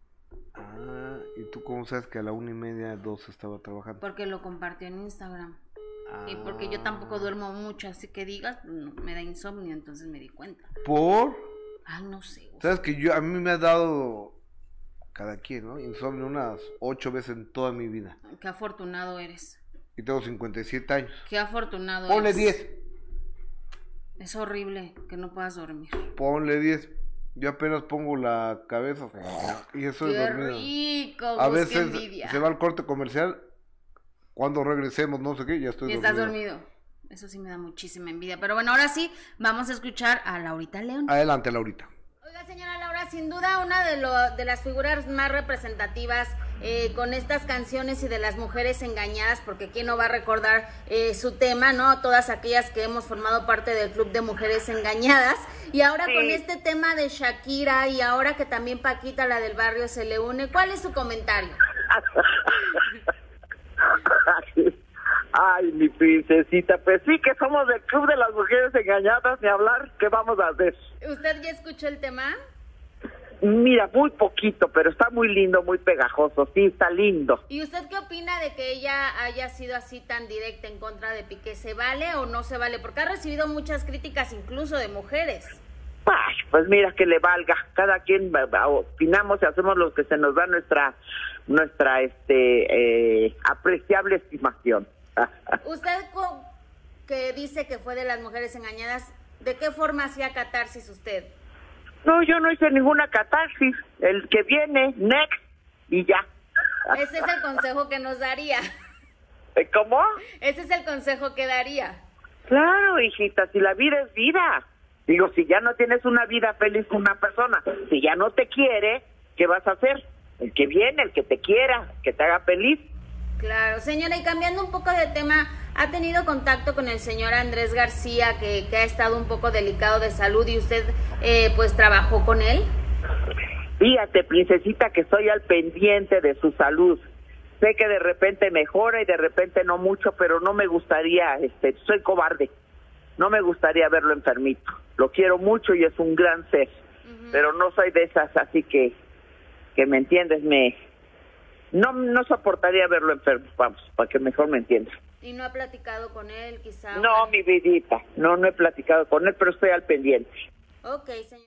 Speaker 1: Ah, ¿y tú cómo sabes que a la una y media, dos estaba trabajando?
Speaker 2: Porque lo compartió en Instagram. Y porque yo tampoco ah. duermo mucho, así que digas, me da insomnio, entonces me di cuenta.
Speaker 1: ¿Por?
Speaker 2: Ay, no sé.
Speaker 1: Sabes que yo, a mí me ha dado, cada quien, ¿no? Insomnio unas ocho veces en toda mi vida.
Speaker 2: Qué afortunado eres.
Speaker 1: Y tengo 57 años.
Speaker 2: Qué afortunado
Speaker 1: Ponle 10.
Speaker 2: Es horrible que no puedas dormir.
Speaker 1: Ponle 10. Yo apenas pongo la cabeza y eso
Speaker 2: es
Speaker 1: dormido.
Speaker 2: rico!
Speaker 1: A veces se va al corte comercial. Cuando regresemos, no sé qué, ya estoy
Speaker 2: y estás dormido. Eso sí me da muchísima envidia. Pero bueno, ahora sí, vamos a escuchar a Laurita León.
Speaker 1: Adelante, Laurita.
Speaker 2: Señora Laura, sin duda una de, lo, de las figuras más representativas eh, con estas canciones y de las mujeres engañadas, porque quién no va a recordar eh, su tema, ¿no? Todas aquellas que hemos formado parte del Club de Mujeres Engañadas. Y ahora con este tema de Shakira y ahora que también Paquita, la del barrio, se le une, ¿cuál es su comentario?
Speaker 10: Ay, mi princesita, pues sí que somos del Club de las Mujeres Engañadas, ni hablar, ¿qué vamos a hacer?
Speaker 2: ¿Usted ya escuchó el tema?
Speaker 10: mira, muy poquito, pero está muy lindo, muy pegajoso, sí, está lindo.
Speaker 2: ¿Y usted qué opina de que ella haya sido así tan directa en contra de Piqué? ¿Se vale o no se vale? Porque ha recibido muchas críticas incluso de mujeres.
Speaker 10: Ay, pues mira que le valga, cada quien opinamos y hacemos lo que se nos da nuestra nuestra este eh, apreciable estimación.
Speaker 2: Usted que dice que fue de las mujeres engañadas, ¿de qué forma hacía catarsis usted?
Speaker 10: No, yo no hice ninguna catarsis, el que viene, next, y ya.
Speaker 2: Ese es el consejo que nos daría.
Speaker 10: Eh, ¿Cómo?
Speaker 2: Ese es el consejo que daría.
Speaker 10: Claro, hijita, si la vida es vida. Digo, si ya no tienes una vida feliz con una persona, si ya no te quiere, ¿qué vas a hacer? El que viene, el que te quiera, que te haga feliz.
Speaker 2: Claro, señora, y cambiando un poco de tema, ¿ha tenido contacto con el señor Andrés García, que, que ha estado un poco delicado de salud y usted eh, pues trabajó con él?
Speaker 10: Fíjate, princesita, que estoy al pendiente de su salud. Sé que de repente mejora y de repente no mucho, pero no me gustaría, este, soy cobarde. No me gustaría verlo enfermito. Lo quiero mucho y es un gran ser, pero no soy de esas, así que, que me entiendes, me, no, no soportaría verlo enfermo, vamos, para que mejor me entiendas.
Speaker 2: ¿Y no ha platicado con él, quizá?
Speaker 10: No, mi vidita, no, no he platicado con él, pero estoy al pendiente.
Speaker 2: Ok, señor.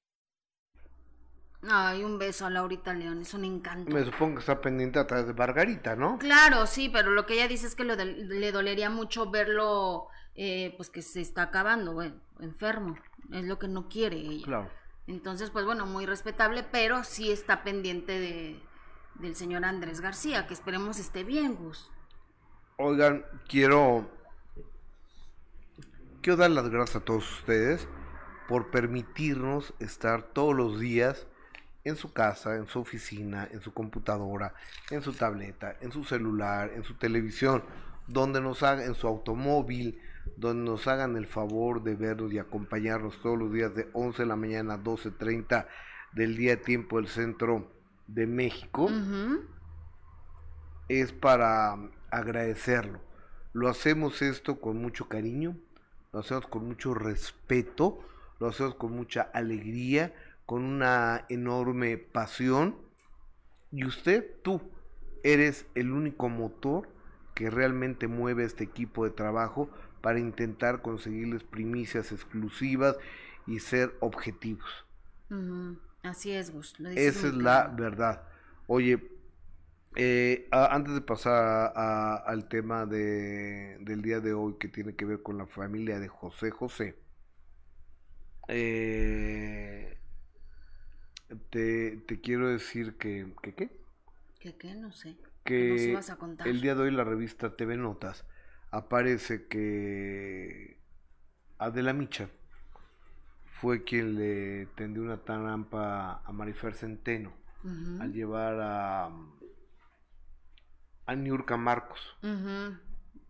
Speaker 2: Ay, un beso a Laurita León, es un encanto.
Speaker 1: Me supongo que está pendiente a través de Margarita, ¿no?
Speaker 2: Claro, sí, pero lo que ella dice es que lo del- le dolería mucho verlo, eh, pues que se está acabando, bueno, enfermo. Es lo que no quiere ella.
Speaker 1: Claro.
Speaker 2: Entonces, pues bueno, muy respetable, pero sí está pendiente de, del señor Andrés García, que esperemos esté bien, Gus.
Speaker 1: Oigan, quiero quiero dar las gracias a todos ustedes por permitirnos estar todos los días en su casa, en su oficina, en su computadora, en su tableta, en su celular, en su televisión, donde nos hagan en su automóvil, donde nos hagan el favor de vernos y acompañarnos todos los días de 11 de la mañana a 12.30 del día tiempo del centro de México es para agradecerlo. Lo hacemos esto con mucho cariño, lo hacemos con mucho respeto, lo hacemos con mucha alegría, con una enorme pasión. Y usted, tú, eres el único motor que realmente mueve este equipo de trabajo para intentar conseguirles primicias exclusivas y ser objetivos.
Speaker 2: Así es, Gus. lo dices
Speaker 1: Esa es la verdad. Oye, eh, a- antes de pasar a- a- al tema de, del día de hoy que tiene que ver con la familia de José José, eh, te, te quiero decir que, que ¿qué?
Speaker 2: ¿Qué qué? No sé. Nos
Speaker 1: que
Speaker 2: ibas a contar.
Speaker 1: el día de hoy la revista TV Notas aparece que Adela Micha fue quien le tendió una trampa a Marifer Centeno al llevar a a Niurka Marcos.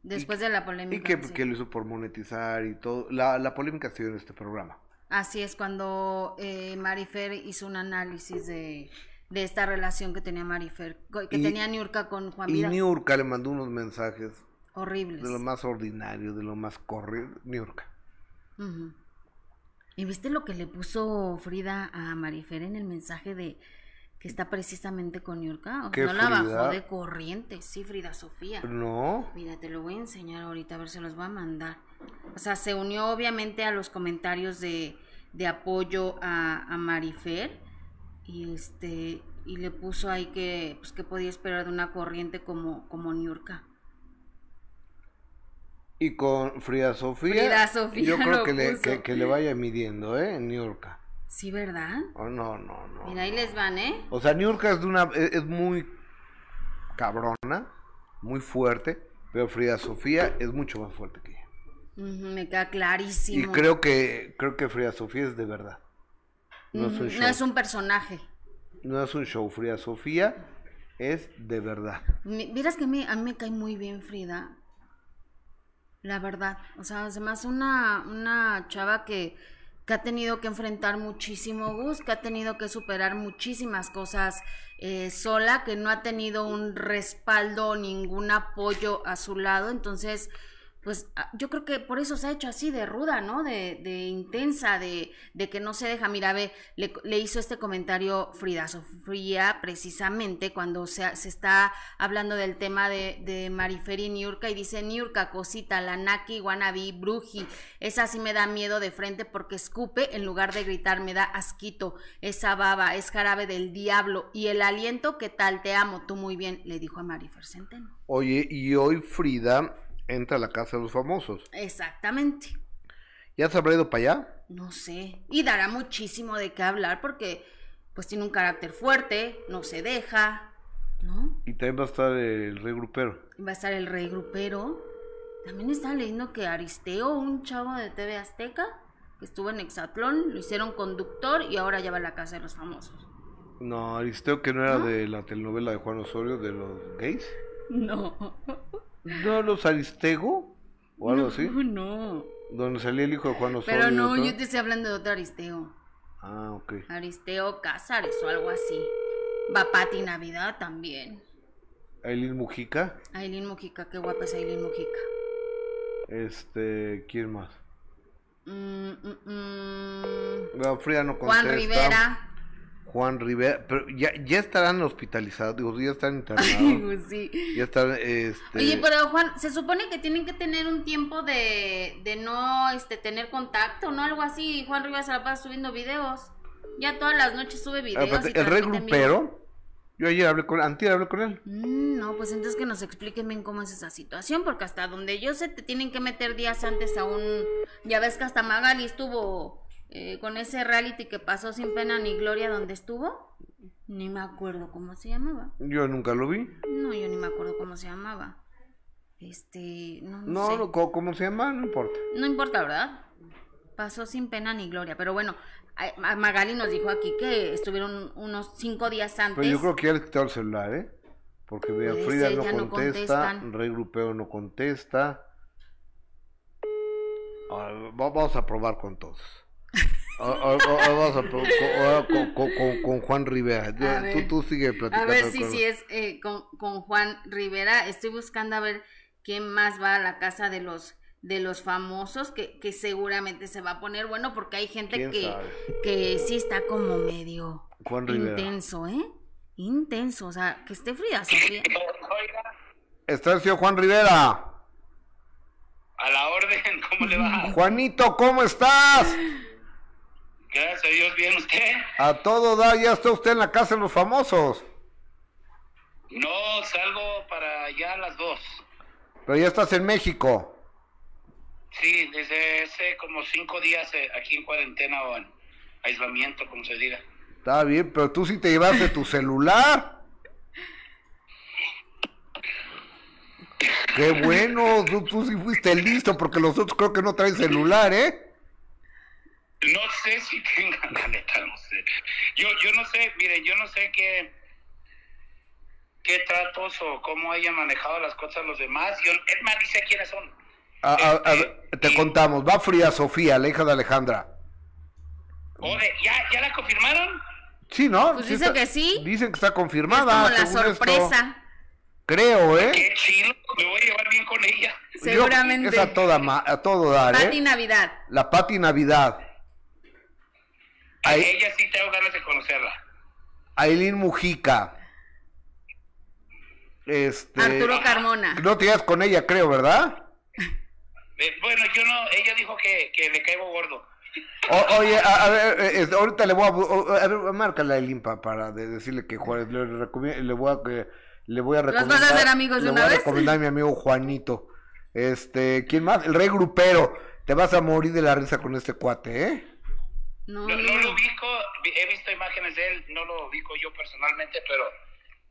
Speaker 2: Después de la polémica.
Speaker 1: y que,
Speaker 2: sí.
Speaker 1: que lo hizo por monetizar y todo la, la polémica se dio en este programa
Speaker 2: Así es, cuando eh, Marifer hizo un análisis de, de esta relación que tenía Marifer, que
Speaker 1: Y-
Speaker 2: tenía Niurka con Juan
Speaker 1: y
Speaker 2: Vidal.
Speaker 1: Niurka le mandó unos mensajes
Speaker 2: Horribles.
Speaker 1: de lo más ordinario de lo más corrido Niurka
Speaker 2: Ujú. ¿Y viste lo que le puso Frida a Marifer en el mensaje de que está precisamente con?
Speaker 1: ¿Qué
Speaker 2: no la bajó de corriente, sí, Frida Sofía.
Speaker 1: no
Speaker 2: Mira, te lo voy a enseñar ahorita, a ver, se los voy a mandar. O sea, se unió obviamente a los comentarios de, de apoyo a, a Marifer y este y le puso ahí que pues que podía esperar de una corriente como como Niurka.
Speaker 1: Y con Frida Sofía,
Speaker 2: Frida Sofía
Speaker 1: yo creo que le, que, que le vaya midiendo, ¿eh? En Niurka.
Speaker 2: Sí, ¿verdad?
Speaker 1: Oh, no, no, no.
Speaker 2: Mira, ahí les van, ¿eh?
Speaker 1: O sea, Niurka es, de una, es, es muy cabrona, muy fuerte, pero Frida Sofía es mucho más fuerte que ella.
Speaker 2: Me queda
Speaker 1: Y
Speaker 2: clarísimo.
Speaker 1: creo que, creo que Frida Sofía es de verdad. No es un show.
Speaker 2: no es un personaje.
Speaker 1: No es un show. Frida Sofía es de verdad.
Speaker 2: Mi- Miras que a mí, a mí me cae muy bien Frida. La verdad. O sea, hace una, una chava que, que ha tenido que enfrentar muchísimo Gus, que ha tenido que superar muchísimas cosas eh, sola, que no ha tenido un respaldo, ningún apoyo a su lado. Entonces, pues ah, yo creo que por eso se ha hecho así de ruda, ¿no? De, de intensa, de, de, que no se deja. Mira, ve, le, le, hizo este comentario Frida Sofía precisamente cuando se, se está hablando del tema de, de Mariferi Niurka y dice Niurka, cosita, la Naki, Wannabe, Bruji. Esa sí me da miedo de frente porque escupe en lugar de gritar, me da asquito. Esa baba es jarabe del diablo. Y el aliento, ¿qué tal? Te amo, tú muy bien, le dijo a Marifer Centeno.
Speaker 1: Oye, y hoy Frida entra a la casa de los famosos.
Speaker 2: Exactamente.
Speaker 1: ¿Ya se habrá ido para allá?
Speaker 2: No sé. Y dará muchísimo de qué hablar porque pues tiene un carácter fuerte, no se deja, ¿no?
Speaker 1: Y también va a estar el rey grupero.
Speaker 2: Va a estar el rey grupero. También está leyendo que Aristeo, un chavo de TV Azteca, que estuvo en Exatlón, lo hicieron conductor y ahora ya va a la casa de los famosos.
Speaker 1: No, Aristeo que no era ¿No? de la telenovela de Juan Osorio de los gays.
Speaker 2: No.
Speaker 1: ¿No los Aristego? ¿O algo
Speaker 2: no,
Speaker 1: así?
Speaker 2: No.
Speaker 1: Donde salía el hijo de Juan Osorio.
Speaker 2: Pero no, yo te estoy hablando de otro Aristeo.
Speaker 1: Ah, ok.
Speaker 2: Aristeo Cázares o algo así. Va Pati Navidad también.
Speaker 1: Aileen Mujica.
Speaker 2: Aileen Mujica, qué guapa es Aileen Mujica.
Speaker 1: Este, ¿quién más?
Speaker 2: Mm, mm, mm.
Speaker 1: No, Frida no contesta.
Speaker 2: Juan Rivera.
Speaker 1: Juan Rivera, pero ya, ya estarán hospitalizados, ya están internados.
Speaker 2: Pues sí.
Speaker 1: Ya están, este...
Speaker 2: Oye, pero Juan, se supone que tienen que tener un tiempo de, de no este, tener contacto, ¿no? Algo así. Juan Rivera se la pasa subiendo videos. Ya todas las noches sube videos.
Speaker 1: Ah, el rey grupero, yo ayer hablé con, antier hablé con él.
Speaker 2: Mm, no, pues entonces que nos expliquen bien cómo es esa situación, porque hasta donde yo sé te tienen que meter días antes a un... Ya ves que hasta Magali estuvo eh, con ese reality que pasó sin pena ni gloria donde estuvo. Ni me acuerdo cómo se llamaba.
Speaker 1: Yo nunca lo vi.
Speaker 2: No, yo ni me acuerdo cómo se llamaba. Este, no, no,
Speaker 1: no,
Speaker 2: sé.
Speaker 1: no ¿cómo se llama? No importa.
Speaker 2: No importa, ¿verdad? Pasó sin pena ni gloria. Pero bueno, Magali nos dijo aquí que estuvieron unos cinco días antes.
Speaker 1: Pero yo creo que ya les quitaron el celular, ¿eh? Porque
Speaker 2: Puede
Speaker 1: Frida no
Speaker 2: no
Speaker 1: contesta. Rey Grupeo no contesta. Ah, va- vamos a probar con todos. A con, Juan Rivera.
Speaker 2: A ver.
Speaker 1: Tú, tú sigue
Speaker 2: A
Speaker 1: platicando.
Speaker 2: ver si
Speaker 1: con-
Speaker 2: sí es eh, con, con Juan Rivera. Estoy buscando a ver quién más va a la casa de los de los famosos que, que seguramente se va a poner bueno porque hay gente
Speaker 1: ¿Quién
Speaker 2: que,
Speaker 1: sabe?
Speaker 2: que sí está como medio
Speaker 1: Juan Rivera.
Speaker 2: intenso, ¿eh? Intenso, o sea, que esté Frida Sofía.
Speaker 1: Está el señor Juan Rivera.
Speaker 11: A la orden, ¿cómo le va?
Speaker 1: Juanito, ¿cómo estás?
Speaker 11: Gracias a Dios, bien usted.
Speaker 1: A todo da, ya está usted en la casa de los famosos.
Speaker 11: No, salgo para allá a las dos.
Speaker 1: Pero ya estás en México.
Speaker 11: Sí, desde hace como cinco días eh, aquí en cuarentena o en aislamiento, como se diga.
Speaker 1: Está bien, pero tú sí te llevaste tu celular. Qué bueno, tú, tú sí fuiste listo, porque los otros creo que no traen celular, ¿eh?
Speaker 11: No sé si tengan, la neta, no sé. Yo, yo no sé, miren, yo no sé qué, qué tratos o cómo hayan manejado las cosas los demás. Yo, es más, ni sé quiénes son.
Speaker 1: A, a- a ver, te contamos, va Frida Sofía, la hija de Alejandra.
Speaker 11: Oye, ¿ya, ¿ya la confirmaron?
Speaker 1: Sí, ¿no?
Speaker 2: Pues
Speaker 1: Sí
Speaker 2: dice
Speaker 1: está-
Speaker 2: que sí.
Speaker 1: Dicen que está
Speaker 2: Es
Speaker 1: confirmada.
Speaker 2: como la
Speaker 1: esto.
Speaker 2: sorpresa.
Speaker 1: Creo, ¿eh?
Speaker 11: Qué chido, me voy a llevar bien con ella.
Speaker 1: Yo-
Speaker 2: Seguramente.
Speaker 1: es a, toda ma- a todo dar,
Speaker 2: Pati
Speaker 1: ¿eh?
Speaker 2: Navidad.
Speaker 1: La Pati Navidad.
Speaker 11: A ella sí tengo ganas de conocerla.
Speaker 1: Aileen Mujica. Este.
Speaker 2: Arturo Carmona.
Speaker 1: No te llevas con ella, creo, ¿verdad?
Speaker 11: Eh, bueno, yo no, ella dijo que, que le caigo gordo.
Speaker 1: O- oye, a, a ver, eh, este, ahorita le voy a, a ver, márcale a Aileen pa- para de- decirle que Juárez, le, le voy a que le voy a
Speaker 2: vas a
Speaker 1: recomendar.
Speaker 2: hacer amigos de
Speaker 1: le
Speaker 2: una
Speaker 1: voy a
Speaker 2: vez?
Speaker 1: recomendar a mi amigo Juanito. Este, ¿quién más? El rey grupero. Te vas a morir de la risa con este cuate, ¿eh?
Speaker 2: No,
Speaker 11: No,
Speaker 2: no,
Speaker 11: no lo ubico, vi- he visto imágenes de él, no lo ubico yo personalmente, pero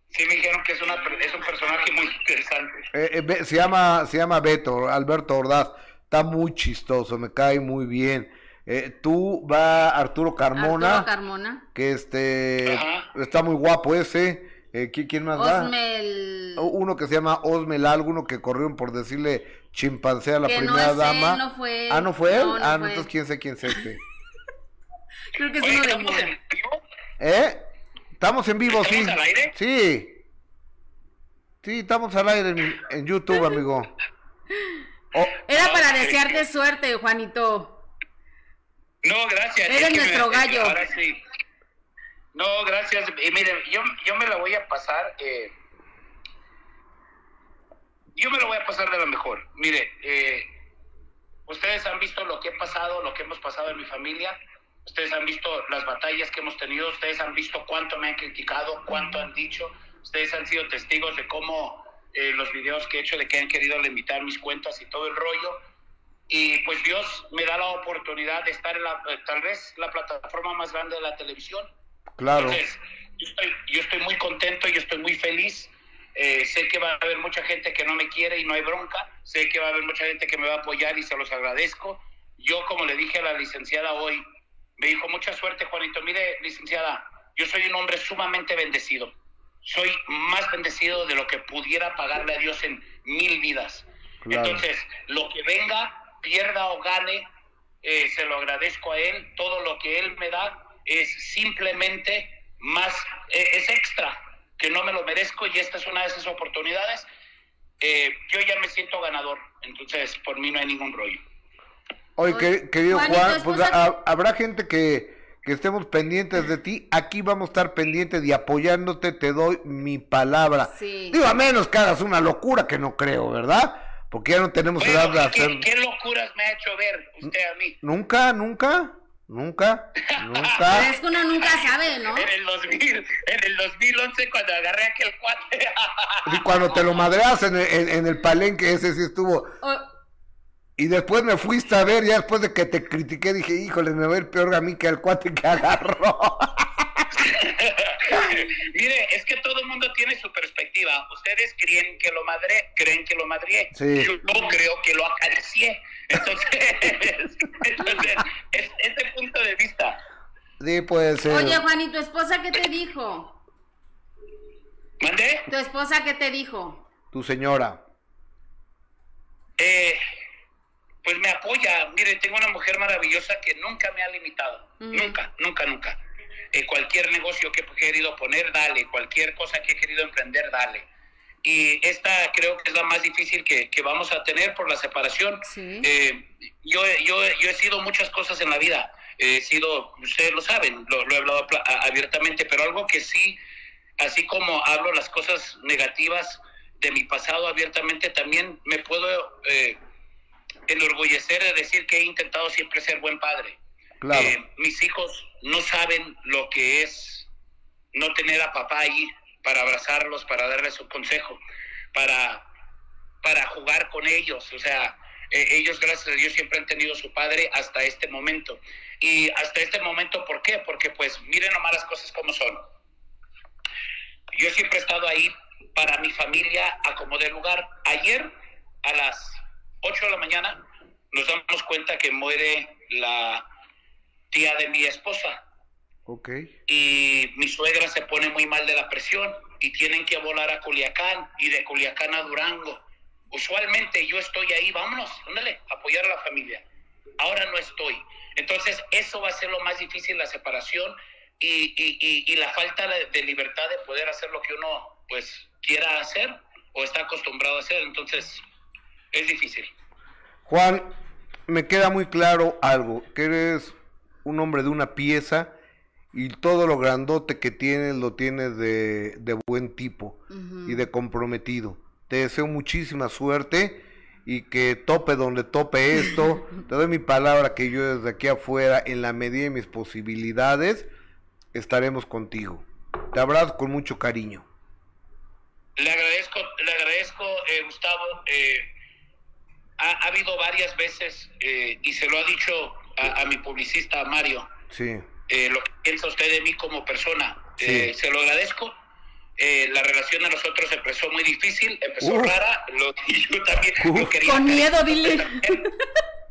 Speaker 11: sí me dijeron que es, una, per- es un personaje muy interesante.
Speaker 1: Eh, eh, se llama se llama Beto, Alberto Ordaz. Está muy chistoso, me cae muy bien. Eh, tú va Arturo Carmona,
Speaker 2: Arturo Carmona.
Speaker 1: que este
Speaker 11: Ajá.
Speaker 1: está muy guapo ese. Eh, ¿qui- ¿Quién más va?
Speaker 2: Osmel.
Speaker 1: Uno que se llama Osmel alguno que corrieron por decirle chimpancé a la
Speaker 2: Que no
Speaker 1: primera
Speaker 2: él,
Speaker 1: dama.
Speaker 2: no fue él.
Speaker 1: Ah, ¿no fue él?
Speaker 2: No
Speaker 1: ah,
Speaker 2: fue
Speaker 1: entonces
Speaker 2: él.
Speaker 1: quién sé quién es este.
Speaker 2: Creo que es
Speaker 11: Oye,
Speaker 2: uno de
Speaker 11: ¿estamos
Speaker 2: moda.
Speaker 11: en vivo?
Speaker 1: ¿Eh? Estamos en vivo, sí.
Speaker 11: ¿Estamos al aire?
Speaker 1: Sí. Sí, estamos al aire en, en YouTube, amigo.
Speaker 2: Oh. Era para desearte suerte, Juanito.
Speaker 11: No, gracias.
Speaker 2: Eres nuestro gallo.
Speaker 11: Ahora sí. No, gracias. Y miren, yo, yo me la voy a pasar. Eh, yo me lo voy a pasar de lo mejor. Mire, eh, ustedes han visto lo que he pasado, lo que hemos pasado en mi familia. Ustedes han visto las batallas que hemos tenido. Ustedes han visto cuánto me han criticado, cuánto han dicho. Ustedes han sido testigos de cómo eh, los videos que he hecho, de que han querido limitar mis cuentas y todo el rollo. Y pues Dios me da la oportunidad de estar en la, eh, tal vez la plataforma más grande de la televisión.
Speaker 1: Claro.
Speaker 11: Entonces, yo estoy, yo estoy muy contento, yo estoy muy feliz eh, sé que va a haber mucha gente que no me quiere y no hay bronca. Sé que va a haber mucha gente que me va a apoyar y se los agradezco. Yo, como le dije a la licenciada hoy, me dijo, mucha suerte, Juanito. Mire, licenciada, yo soy un hombre sumamente bendecido. Soy más bendecido de lo que pudiera pagarle a Dios en mil vidas. Entonces, lo que venga, pierda o gane, eh, se lo agradezco a Él. Todo lo que Él me da es simplemente más, eh, es extra que no me lo merezco y esta es una de esas oportunidades, eh, yo ya me siento ganador. Entonces, por mí no hay ningún rollo.
Speaker 1: Oye, querido Juan, pues habrá gente que, que estemos pendientes de ti. Aquí vamos a estar pendientes y apoyándote, te doy mi palabra. Digo, a menos que hagas una locura que no creo, ¿verdad? Porque ya no tenemos edad de hacer.
Speaker 11: ¿Qué locuras me ha hecho ver usted a mí?
Speaker 1: Nunca, nunca. Nunca, nunca.
Speaker 2: es que uno nunca sabe, ¿no?
Speaker 11: En el, 2000, en el 2011 cuando agarré aquel cuate.
Speaker 1: y cuando te lo madreas en el, en, el palenque, ese sí estuvo. Y después me fuiste a ver, ya después de que te critiqué, dije, híjole, me va a ir peor a mí que al cuate que agarró.
Speaker 11: Mire, es que todo el mundo tiene su perspectiva. Ustedes creen que lo madre, creen que lo madrié. Yo creo que lo acaricié. Entonces, entonces es, ese punto de vista.
Speaker 1: Sí, puede ser.
Speaker 2: Oye, Juan, ¿y tu esposa qué te dijo?
Speaker 11: ¿Mandé?
Speaker 2: ¿Tu esposa qué te dijo?
Speaker 1: Tu señora.
Speaker 11: Eh, pues me apoya. Mire, tengo una mujer maravillosa que nunca me ha limitado. Nunca, nunca, nunca. Eh, cualquier negocio que he querido poner, dale. Cualquier cosa que he querido emprender, dale. Y esta creo que es la más difícil que, que vamos a tener por la separación. Eh, yo, yo, yo he sido muchas cosas en la vida. He sido, ustedes lo saben, lo, he hablado abiertamente, pero algo que sí, así como hablo las cosas negativas de mi pasado abiertamente, también me puedo eh, enorgullecer de decir que he intentado siempre ser buen padre. Eh, mis hijos no saben lo que es no tener a papá ahí para abrazarlos, para darles un consejo, para, para jugar con ellos. O sea, e, ellos, gracias a Dios, siempre han tenido su padre hasta este momento. Y hasta este momento, ¿por qué? Porque pues miren nomás las cosas como son. Yo siempre he estado ahí para mi familia, acomodé lugar. Ayer a las 8 de la mañana nos damos cuenta que muere la tía de mi esposa.
Speaker 1: Okay.
Speaker 11: Y mi suegra se pone muy mal de la presión y tienen que volar a Culiacán y de Culiacán a Durango. Usualmente yo estoy ahí, vámonos, ándale, apoyar a la familia. Ahora no estoy. Entonces eso va a ser lo más difícil, la separación y, y, y, la falta de, libertad de poder hacer lo que uno pues quiera hacer o está acostumbrado a hacer. Entonces es difícil.
Speaker 1: Juan, me queda muy claro algo, que eres un hombre de una pieza y todo lo grandote que tienes lo tienes de, buen tipo y de comprometido. Te deseo muchísima suerte y que tope donde tope esto. Te doy mi palabra que yo desde aquí afuera, en la medida de mis posibilidades, estaremos contigo. Te abrazo con mucho cariño.
Speaker 11: Le agradezco, le agradezco, eh, Gustavo. Eh, ha, habido varias veces, eh, y se lo ha dicho a, a mi publicista Mario.
Speaker 1: Sí
Speaker 11: eh, lo que piensa usted de mí como persona. Eh, se lo agradezco. Eh, la relación de nosotros empezó muy difícil, empezó rara, lo, yo también lo quería.
Speaker 2: Con miedo, dile.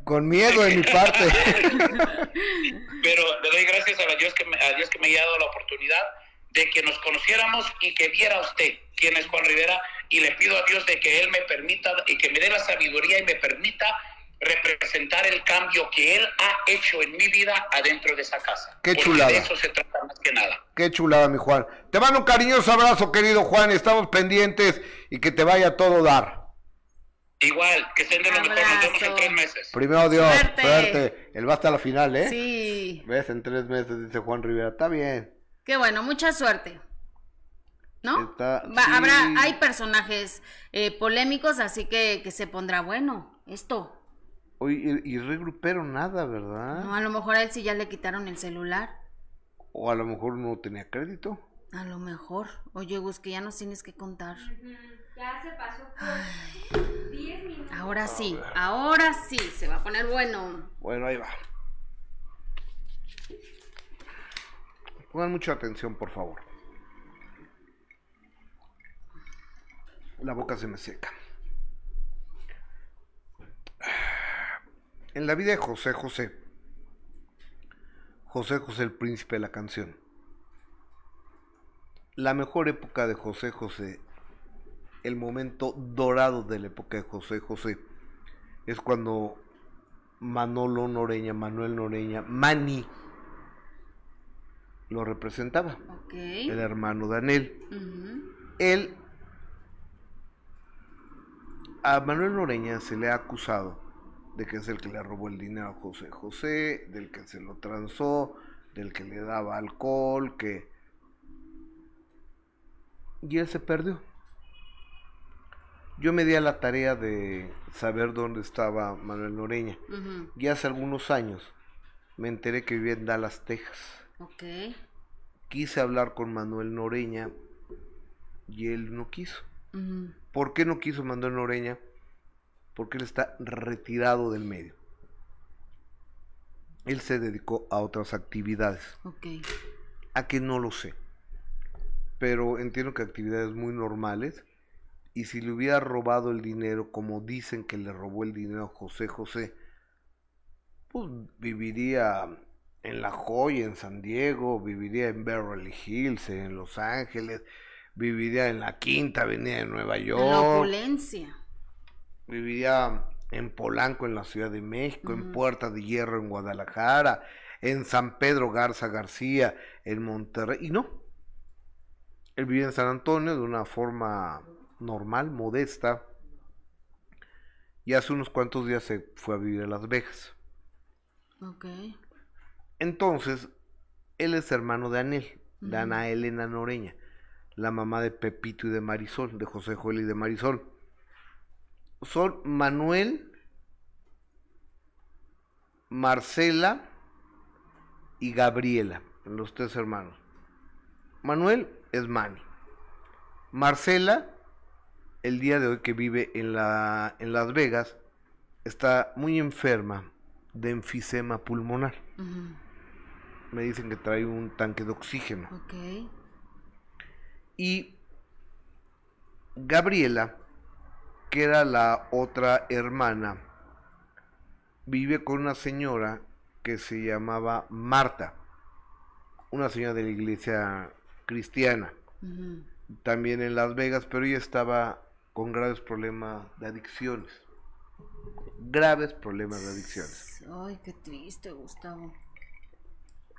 Speaker 1: Con miedo de mi parte.
Speaker 11: Pero le doy gracias a Dios, que me, a Dios que me haya dado la oportunidad de que nos conociéramos y que viera usted quién es Juan Rivera y le pido a Dios de que Él me permita y que me dé la sabiduría y me permita representar el cambio que él ha hecho en mi vida adentro de esa casa.
Speaker 1: Qué chulada.
Speaker 11: De eso se trata más que nada.
Speaker 1: Qué chulada, mi Juan. Te mando un cariñoso abrazo, querido Juan. Estamos pendientes y que te vaya todo dar.
Speaker 11: Igual, que estén de lo mejor, nos vemos en tres meses.
Speaker 1: Primero Dios,
Speaker 2: Suerte.
Speaker 1: suerte. Él va hasta la final, ¿eh?
Speaker 2: Sí.
Speaker 1: ¿Ves? En tres meses, dice Juan Rivera. Está bien.
Speaker 2: Qué bueno, mucha suerte. ¿No?
Speaker 1: Está-
Speaker 2: Va-
Speaker 1: sí.
Speaker 2: Habrá, hay personajes eh, polémicos, así que, que se pondrá bueno esto.
Speaker 1: Oye, y, Grupero nada, ¿verdad?
Speaker 2: No, a lo mejor a él sí ya le quitaron el celular.
Speaker 1: O a lo mejor no tenía crédito.
Speaker 2: A lo mejor. Oye, Gus, que ya nos tienes que contar.
Speaker 12: Ya se pasó por 10 minutos.
Speaker 2: Ahora sí, ahora sí, se va a poner bueno.
Speaker 1: Bueno, ahí va. Pongan mucha atención, por favor. La boca se me seca. En la vida de José José, José José el príncipe de la canción, la mejor época de José José, el momento dorado de la época de José José, es cuando Manolo Noreña, Manuel Noreña, Mani, lo representaba, el hermano.
Speaker 2: Ujú.
Speaker 1: Él, a Manuel Noreña se le ha acusado de que es el que le robó el dinero a José José, del que se lo transó, del que le daba alcohol, que... Y él se perdió. Yo me di a la tarea de saber dónde estaba Manuel Noreña.
Speaker 2: Ujú.
Speaker 1: Y hace algunos años me enteré que vivía en Dallas, Texas.
Speaker 2: Ok.
Speaker 1: Quise hablar con Manuel Noreña y él no quiso. ¿Por qué no quiso Manuel Noreña? Porque él está retirado del medio. Él se dedicó a otras actividades.
Speaker 2: Ok.
Speaker 1: A que no lo sé. Pero entiendo que actividades muy normales. Y si le hubiera robado el dinero, como dicen que le robó el dinero a José José, pues viviría en La Joya, en San Diego, viviría en Beverly Hills, en Los Ángeles, viviría en la Quinta Avenida de Nueva
Speaker 2: En la
Speaker 1: York,
Speaker 2: opulencia.
Speaker 1: viviría en Polanco, en la Ciudad de México, en. Puerta de Hierro, en Guadalajara, en San Pedro Garza García, en Monterrey, y no. Él vivía en San Antonio de una forma normal, modesta, y hace unos cuantos días se fue a vivir a Las Vegas.
Speaker 2: Ok.
Speaker 1: Entonces, él es hermano de Anel, de. Ana Elena Noreña, la mamá de Pepito y de Marisol, de José Joel y de Marisol. Son Manuel, Marcela y Gabriela, los tres hermanos. Manuel es Manny. Marcela, el día de hoy que vive en, la, en Las Vegas, está muy enferma de enfisema pulmonar. Me dicen que trae un tanque de oxígeno.
Speaker 2: Ok.
Speaker 1: Y Gabriela, que era la otra hermana, vive con una señora que se llamaba Marta, una señora de la iglesia cristiana, también en Las Vegas, pero ella estaba con graves problemas de adicciones. Graves problemas de adicciones.
Speaker 2: Ay, qué triste, Gustavo.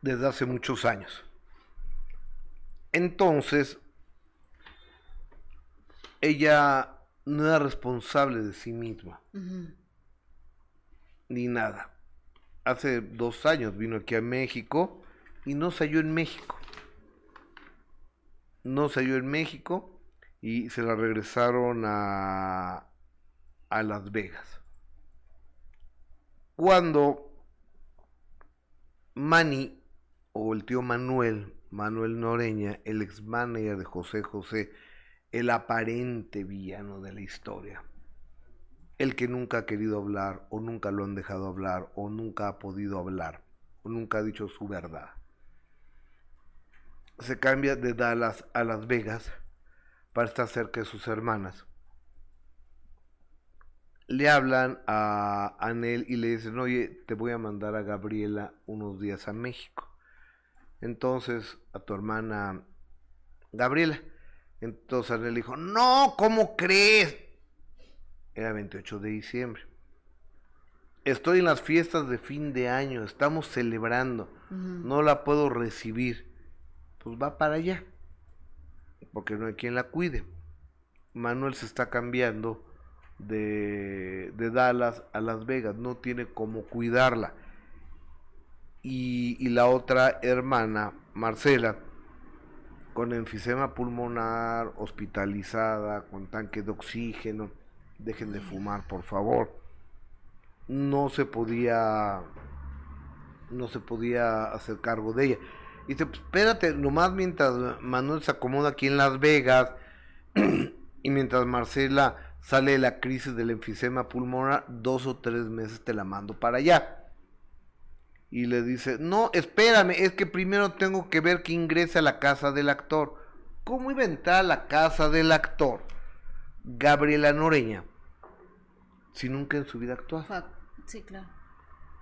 Speaker 1: Desde hace muchos años. Entonces, ella no era responsable de sí misma, ni nada. Hace dos años vino aquí a México y no se halló en México. No se halló en México y se la regresaron a, a Las Vegas. Cuando Manny o el tío Manuel, Manuel Noreña, el ex manager de José José, el aparente villano de la historia, el que nunca ha querido hablar o nunca lo han dejado hablar o nunca ha podido hablar o nunca ha dicho su verdad. Se cambia de Dallas a Las Vegas para estar cerca de sus hermanas. Le hablan a Anel y le dicen, oye, te voy a mandar a Gabriela unos días a México. Entonces, a tu hermana Gabriela. Entonces Anel dijo, no, ¿cómo crees? Era 28 de diciembre. Estoy en las fiestas de fin de año, estamos celebrando, no la puedo recibir. Pues va para allá, porque no hay quien la cuide. Manuel se está cambiando de, de Dallas a Las Vegas, no tiene cómo cuidarla. Y, la otra hermana, Marcela, con enfisema pulmonar, hospitalizada, con tanque de oxígeno, dejen de fumar, por favor. No se podía, no se podía hacer cargo de ella. Y dice, pues, espérate, nomás mientras Manuel se acomoda aquí en Las Vegas y mientras Marcela sale de la crisis del enfisema pulmonar, dos o tres meses te la mando para allá. Y le dice, no, espérame, es que primero tengo que ver que ingrese a la casa del actor. ¿Cómo iba a entrar a la casa del actor? Gabriela Noreña, si nunca en su vida actúa.
Speaker 2: Sí, claro.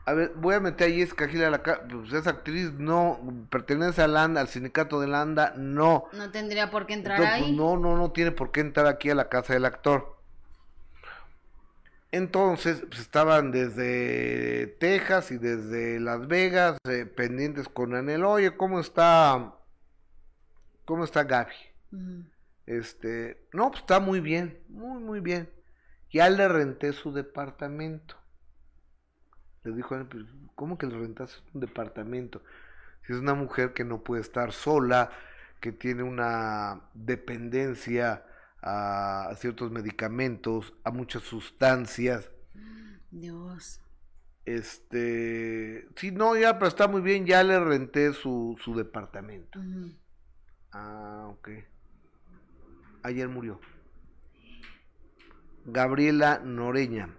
Speaker 1: A ver, voy a meter a Jessica Gil a la casa. Pues es actriz, no. Pertenece al ANDA, al sindicato del ANDA, no.
Speaker 2: No tendría por qué entrar
Speaker 1: Entonces, pues,
Speaker 2: ahí.
Speaker 1: no, no, no tiene por qué entrar aquí a la casa del actor. Entonces, pues, estaban desde Texas y desde Las Vegas eh, pendientes con Anel. Oye, ¿cómo está? ¿Cómo está Gaby? Este, no, pues está muy bien, muy, muy bien. Ya le renté su departamento. Le dijo, "Ay, pues, ¿cómo que le rentaste un departamento? Si es una mujer que no puede estar sola, que tiene una dependencia a, ciertos medicamentos, a muchas sustancias.
Speaker 2: Dios.
Speaker 1: Este, sí, no, ya, pero está muy bien, ya le renté su, su departamento. Ah, ok. Ayer murió. Gabriela Noreña,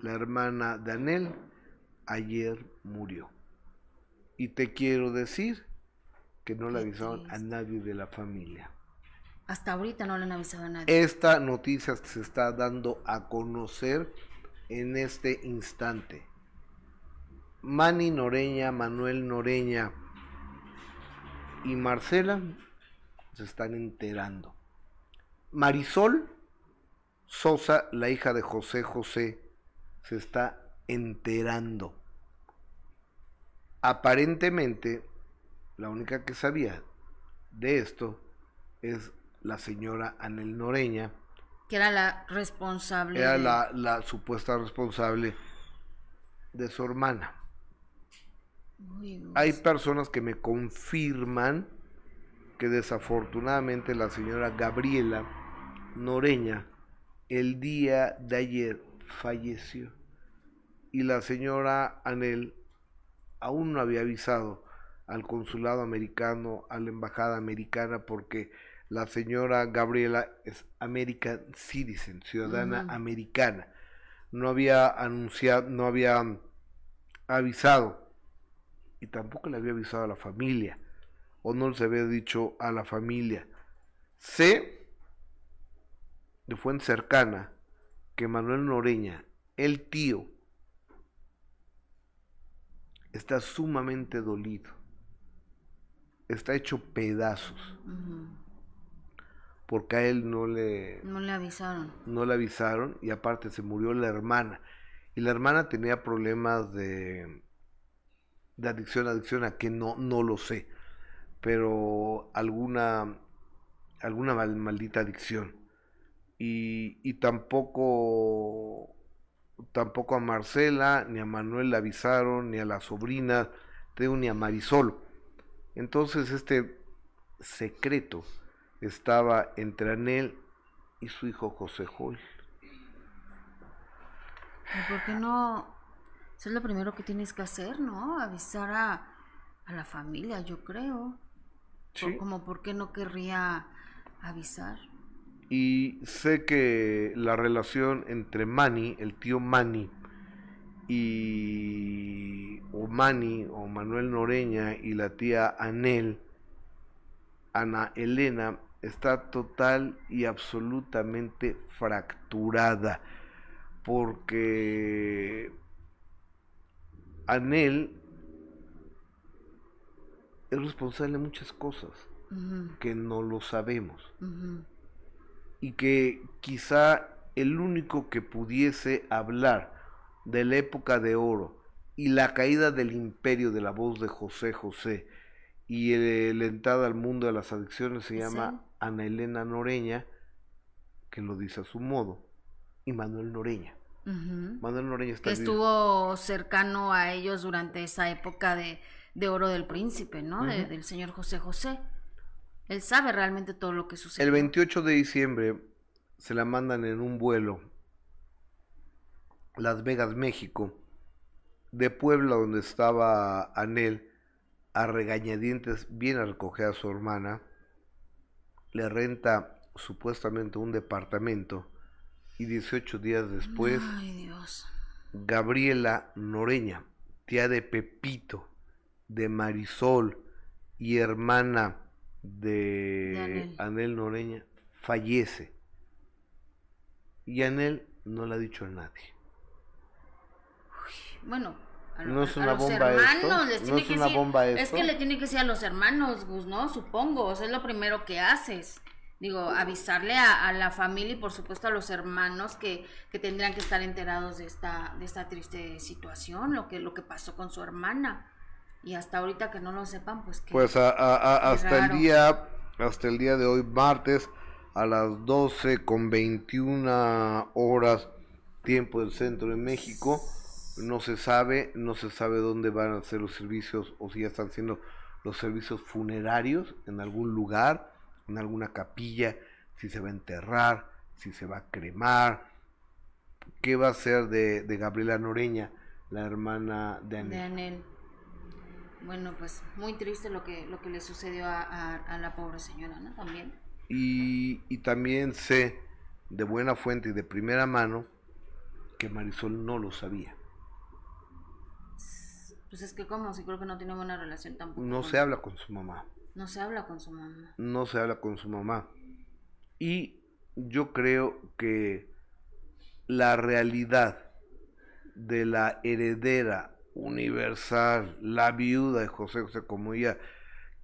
Speaker 1: la hermana de Anel, ayer murió. Y te quiero decir que no le avisaron a nadie de la familia.
Speaker 2: Hasta ahorita no le han avisado a nadie.
Speaker 1: Esta noticia se está dando a conocer en este instante. Manny Noreña, Manuel Noreña y Marcela se están enterando. Marisol Sosa, la hija de José José, se está enterando. Aparentemente, la única que sabía de esto es la señora Anel Noreña,
Speaker 2: Que era la responsable.
Speaker 1: era
Speaker 2: de-
Speaker 1: la, la supuesta responsable de su hermana.
Speaker 2: Dios.
Speaker 1: Hay personas que me confirman que desafortunadamente la señora Gabriela Noreña el día de ayer falleció y la señora Anel aún no había avisado al consulado americano, a la embajada americana, porque la señora Gabriela es American Citizen, ciudadana americana. No había anunciado, no había avisado y tampoco le había avisado a la familia o no les había dicho a la familia. Sé de fuente cercana que Manuel Noreña, el tío, está sumamente dolido. Está hecho pedazos. Porque a él no le
Speaker 2: No le avisaron.
Speaker 1: no le avisaron y aparte se murió la hermana. Y la hermana tenía problemas de, de adicción, adicción a que no, no lo sé, pero alguna, alguna mal- maldita adicción. Y, y tampoco, tampoco a Marcela ni a Manuel le avisaron, ni a la sobrina, ni a Marisol. Entonces este secreto estaba entre Anel y su hijo José Joel.
Speaker 2: ¿Y por qué no? Eso es lo primero que tienes que hacer, ¿no? Avisar a, a la familia, yo creo. Por-
Speaker 1: Sí.
Speaker 2: como por qué no querría avisar.
Speaker 1: Y sé que la relación entre Manny, el tío Manny, y o Manny o Manuel Noreña y la tía Anel, Ana Elena, está total y absolutamente fracturada. Porque Anel es responsable de muchas cosas que no lo sabemos y que quizá el único que pudiese hablar de la época de oro y la caída del imperio de la voz de José José y el- la entrada al mundo de las adicciones se
Speaker 2: él.
Speaker 1: Ana Elena Noreña, que lo dice a su modo, y Manuel Noreña. Manuel Noreña está
Speaker 2: que estuvo cercano a ellos durante esa época de, de oro del príncipe, ¿no? De- del señor José José. Él sabe realmente todo lo que sucedió.
Speaker 1: El 28 de diciembre se la mandan en un vuelo Las Vegas, México, de Puebla, donde estaba Anel, a regañadientes, viene a recoger a su hermana, le renta supuestamente un departamento y 18 días después,
Speaker 2: Ay, Dios.
Speaker 1: Gabriela Noreña, tía de Pepito, de Marisol y hermana de,
Speaker 2: De Anel.
Speaker 1: Anel Noreña, fallece. Y Anel no le ha dicho a nadie.
Speaker 2: Bueno, a,
Speaker 1: ¿No es
Speaker 2: a
Speaker 1: una
Speaker 2: los
Speaker 1: bomba esto?
Speaker 2: hermanos les
Speaker 1: ¿No es
Speaker 2: que
Speaker 1: una
Speaker 2: decir.
Speaker 1: bomba
Speaker 2: Es
Speaker 1: esto?
Speaker 2: que le tiene que decir a los hermanos, Gus, ¿no? Supongo. O sea, es lo primero que haces. Digo, avisarle a, a la familia y por supuesto a los hermanos que, que tendrían que estar enterados de esta, de esta triste situación, lo que, lo que pasó con su hermana. Y hasta ahorita que no lo sepan, pues que.
Speaker 1: Pues a- a- a-
Speaker 2: Qué
Speaker 1: hasta
Speaker 2: raro.
Speaker 1: el día hasta el día de hoy martes a las 12 con 21 horas tiempo del centro de México no se sabe no se sabe dónde van a ser los servicios o si ya están haciendo los servicios funerarios en algún lugar en alguna capilla si se va a enterrar si se va a cremar qué va a ser de, de Gabriela Noreña la hermana de Anel?
Speaker 2: de Anel. Bueno, pues muy triste lo que, lo que le sucedió a, a- a la pobre señora, ¿no? También.
Speaker 1: Y, y también sé de buena fuente y de primera mano que Marisol no lo sabía.
Speaker 2: Pues es que como, si creo que no tiene buena relación tampoco.
Speaker 1: No
Speaker 2: con-
Speaker 1: se habla con su mamá.
Speaker 2: No se habla con su mamá.
Speaker 1: No se habla con su mamá. Y yo creo que la realidad de la heredera universal, la viuda de José José, como ella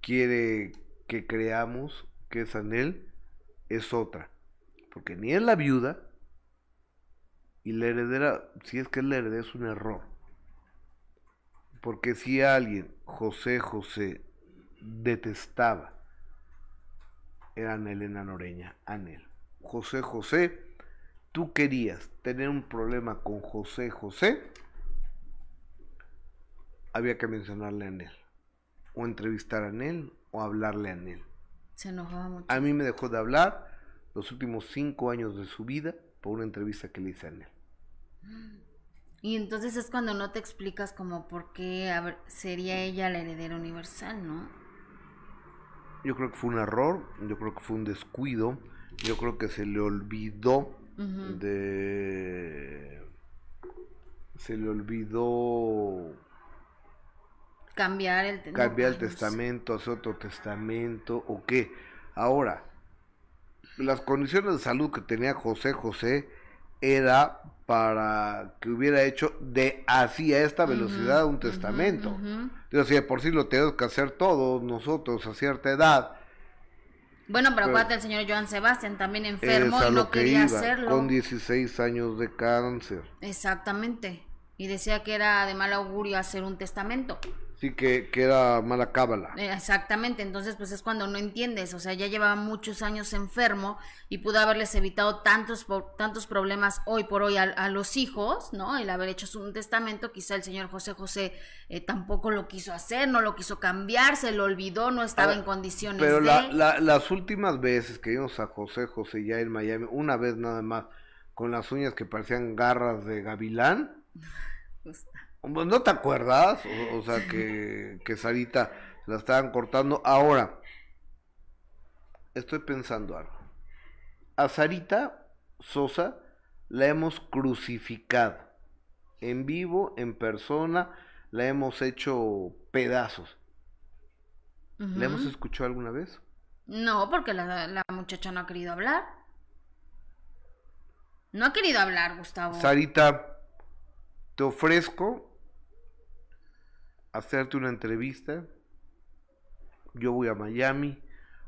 Speaker 1: quiere que creamos que es Anel, es otra. Porque ni es la viuda y la heredera, si es que es la heredera, es un error. Porque si alguien, José José, detestaba, era Elena Noreña, Anel. José José, tú querías tener un problema con José José, había que mencionarle a Anel. O entrevistar a Anel o hablarle a Anel.
Speaker 2: Se enojaba mucho.
Speaker 1: A mí me dejó de hablar los últimos cinco años de su vida por una entrevista que le hice a Anel.
Speaker 2: Y entonces es cuando no te explicas como por qué sería ella la heredera universal, ¿no?
Speaker 1: Yo creo que fue un error, yo creo que fue un descuido, yo creo que se le olvidó de... Se le olvidó
Speaker 2: Cambiar el...
Speaker 1: cambiar el
Speaker 2: sé.
Speaker 1: testamento, hacer otro testamento o qué. Ahora, las condiciones de salud que tenía José José era para que hubiera hecho de así a esta velocidad un testamento. Digo, si de por sí lo tenemos que hacer todos nosotros a cierta edad,
Speaker 2: Bueno, pero
Speaker 1: Pero-
Speaker 2: acuérdate, el señor Joan Sebastián también enfermo y no
Speaker 1: que
Speaker 2: quería
Speaker 1: iba,
Speaker 2: hacerlo.
Speaker 1: con 16 años de cáncer.
Speaker 2: Exactamente. Y decía que era de mal augurio hacer un testamento.
Speaker 1: Sí, que, que era mala cábala.
Speaker 2: Eh, Exactamente, entonces pues es cuando no entiendes, o sea, ya llevaba muchos años enfermo y pudo haberles evitado tantos po- tantos problemas hoy por hoy a, a los hijos, ¿no? El haber hecho su- un testamento, quizá el señor José José eh, tampoco lo quiso hacer, no lo quiso cambiar, se lo olvidó, no estaba
Speaker 1: Ah,
Speaker 2: en condiciones
Speaker 1: Pero
Speaker 2: de...
Speaker 1: la, la- las últimas veces que vimos a José José ya en Miami, una vez nada más, con las uñas que parecían garras de gavilán, ¿no te acuerdas? O, o sea, que, que Sarita la estaban cortando. Ahora, estoy pensando algo. A Sarita Sosa la hemos crucificado. En vivo, en persona, la hemos hecho pedazos. ¿La hemos escuchado alguna vez?
Speaker 2: No, porque la, la muchacha no ha querido hablar. No ha querido hablar, Gustavo.
Speaker 1: Sarita, te ofrezco hacerte una entrevista. Yo voy a Miami,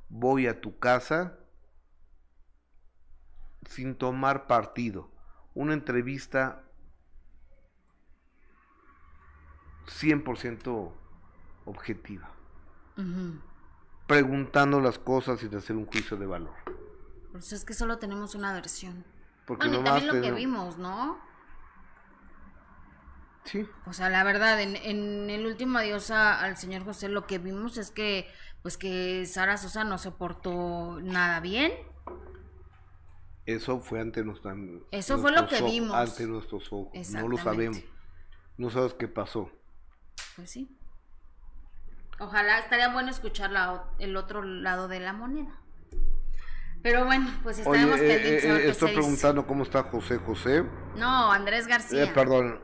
Speaker 1: voy a tu casa sin tomar partido. Una entrevista 100% objetiva, preguntando las cosas sin hacer un juicio de valor.
Speaker 2: Pues es que solo tenemos una versión.
Speaker 1: Porque
Speaker 2: Bueno, y también lo que vimos, ¿no?
Speaker 1: Sí.
Speaker 2: O sea, la verdad, en, en el último adiós a- al señor José lo que vimos es que, pues que Sara Sosa no se portó nada bien.
Speaker 1: Eso fue ante nuestra,
Speaker 2: Eso fue lo que
Speaker 1: ojos,
Speaker 2: vimos.
Speaker 1: Ante nuestros ojos. No lo sabemos. No sabes qué pasó.
Speaker 2: Pues sí. Ojalá estaría bueno escuchar la el otro lado de la moneda. Pero bueno, pues
Speaker 1: Oye,
Speaker 2: estaremos
Speaker 1: eh,
Speaker 2: pendientes a ver
Speaker 1: eh,
Speaker 2: qué
Speaker 1: estoy
Speaker 2: dice.
Speaker 1: preguntando cómo está José José.
Speaker 2: No, Andrés García.
Speaker 1: Eh, perdón.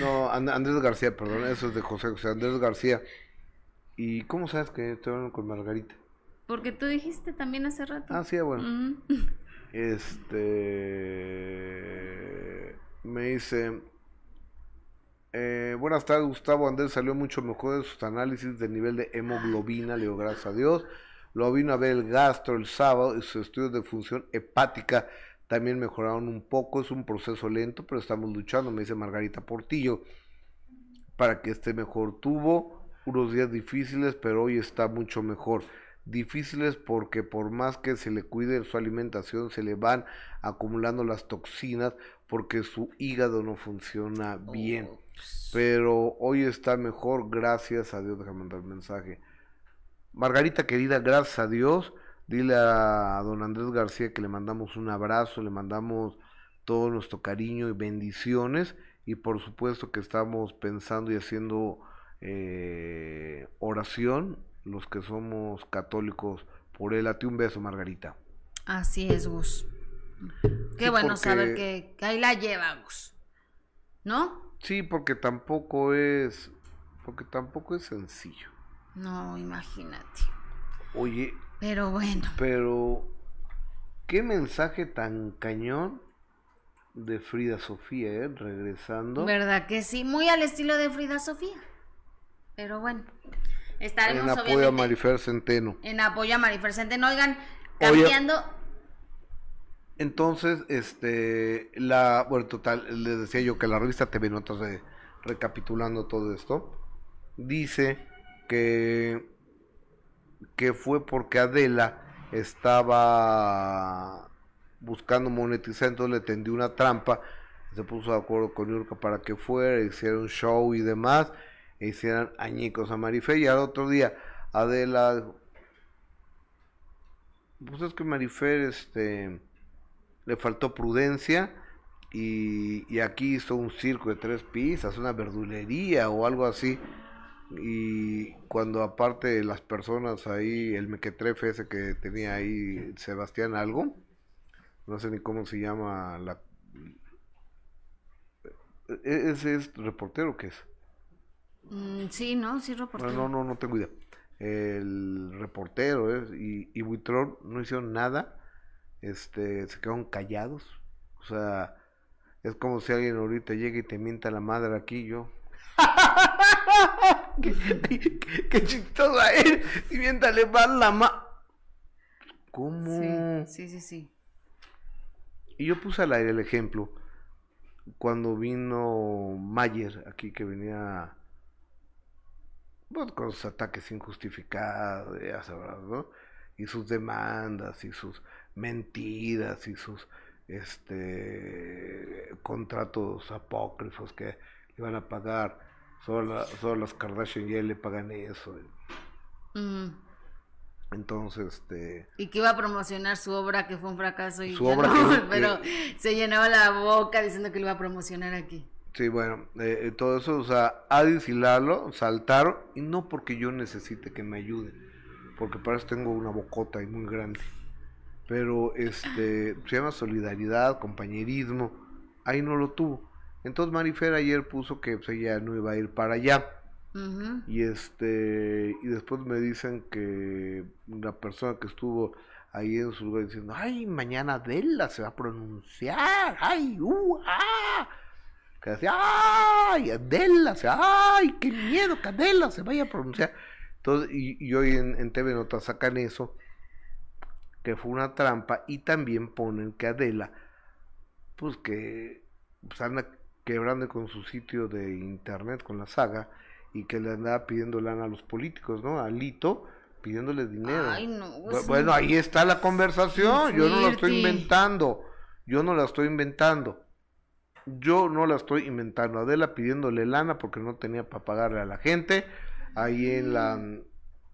Speaker 1: No, And- Andrés García, perdón. Eso es de José José. Andrés García. ¿Y cómo sabes que estoy hablando con Margarita?
Speaker 2: Porque tú dijiste también hace rato.
Speaker 1: Ah, sí, bueno. Este. Me dice. eh, buenas tardes, Gustavo. Andrés salió mucho mejor de sus análisis del nivel de hemoglobina, le digo gracias a Dios. Lo vino a ver el gastro el sábado y sus estudios de función hepática también mejoraron un poco. Es un proceso lento, pero estamos luchando, me dice Margarita Portillo, para que esté mejor. Tuvo unos días difíciles, pero hoy está mucho mejor. Difíciles porque por más que se le cuide su alimentación, se le van acumulando las toxinas porque su hígado no funciona bien. Pero hoy está mejor, gracias a Dios. Déjame mandar un mensaje. Margarita querida, gracias a Dios. Dile a don Andrés García que le mandamos un abrazo, le mandamos todo nuestro cariño y bendiciones. Y por supuesto que estamos pensando y haciendo eh, oración, los que somos católicos, por él. A ti un beso, Margarita.
Speaker 2: Así es, Gus. Qué
Speaker 1: Sí,
Speaker 2: bueno
Speaker 1: porque-
Speaker 2: saber que, que ahí la lleva, Gus. ¿No?
Speaker 1: Sí, porque tampoco es, porque tampoco es sencillo.
Speaker 2: No, imagínate.
Speaker 1: Oye,
Speaker 2: Pero bueno.
Speaker 1: pero qué mensaje tan cañón de Frida Sofía, ¿eh? Regresando.
Speaker 2: ¿Verdad que sí? Muy al estilo de Frida Sofía. Pero bueno, estaremos
Speaker 1: En apoyo a Marifer Centeno.
Speaker 2: en apoyo a Marifer Centeno. Oigan,
Speaker 1: Oye.
Speaker 2: cambiando,
Speaker 1: Entonces, este, la, bueno, total, les decía yo que la revista TV Notas, eh, recapitulando todo esto, dice que, que fue porque Adela estaba buscando monetizar, entonces le tendió una trampa, se puso de acuerdo con Yurka para que fuera, hiciera un show y demás, e hicieran añicos a Marife, y al otro día Adela pues es que Marifer, este, le faltó prudencia y, y aquí hizo un circo de tres piezas, una verdulería o algo así. Y cuando aparte las personas ahí, el mequetrefe ese que tenía ahí, Sebastián algo, no sé ni cómo se llama la... ¿E- ¿Ese es reportero o qué es?
Speaker 2: mm, sí, ¿no? Sí, reportero.
Speaker 1: No, no, no, no tengo idea. El reportero ¿eh? y, y Buitrón no hicieron nada, este, se quedaron callados. O sea, es como si alguien ahorita llega y te mienta la madre aquí, yo. qué, qué- qué chistosa es, y miéntale más la ma. ¿Cómo?
Speaker 2: Sí, sí, sí, sí.
Speaker 1: Y yo puse al aire el ejemplo cuando vino Mayer aquí que venía pues, con sus ataques injustificados, ya sabrás, ¿no? Y sus demandas y sus mentiras y sus este contratos apócrifos que le iban a pagar. Solo, solo las Kardashian ya le pagan eso.
Speaker 2: Mm,
Speaker 1: Entonces, este
Speaker 2: Y que iba a promocionar su obra que fue un fracaso y
Speaker 1: Su obra
Speaker 2: no,
Speaker 1: que-
Speaker 2: pero se llenaba la boca diciendo que lo iba a promocionar aquí.
Speaker 1: Sí, bueno, eh, eh, todo eso, o sea, Adis y Lalo saltaron, y no porque yo necesite que me ayuden, porque para eso tengo una bocota y muy grande, pero este, se llama solidaridad, compañerismo, ahí no lo tuvo. Entonces Marifer ayer puso que pues, ella no iba a ir para allá, y este, y después me dicen que la persona que estuvo ahí en su lugar diciendo, ay, mañana Adela se va a pronunciar, ay, uh, ah, que decía, ay, Adela, se, ay, qué miedo que Adela se vaya a pronunciar. Entonces, y, y hoy en, en TV Notas sacan eso, que fue una trampa, y también ponen que Adela, pues que pues, anda quebrando con su sitio de internet, con la saga, y que le andaba pidiendo lana a los políticos, ¿no? A Lito, pidiéndole dinero.
Speaker 2: Ay, no,
Speaker 1: Bu-
Speaker 2: pues,
Speaker 1: bueno, ahí está la conversación, yo no lo estoy inventando. Yo no la estoy inventando. Yo no la estoy inventando. Adela pidiéndole lana porque no tenía para pagarle a la gente ahí en la,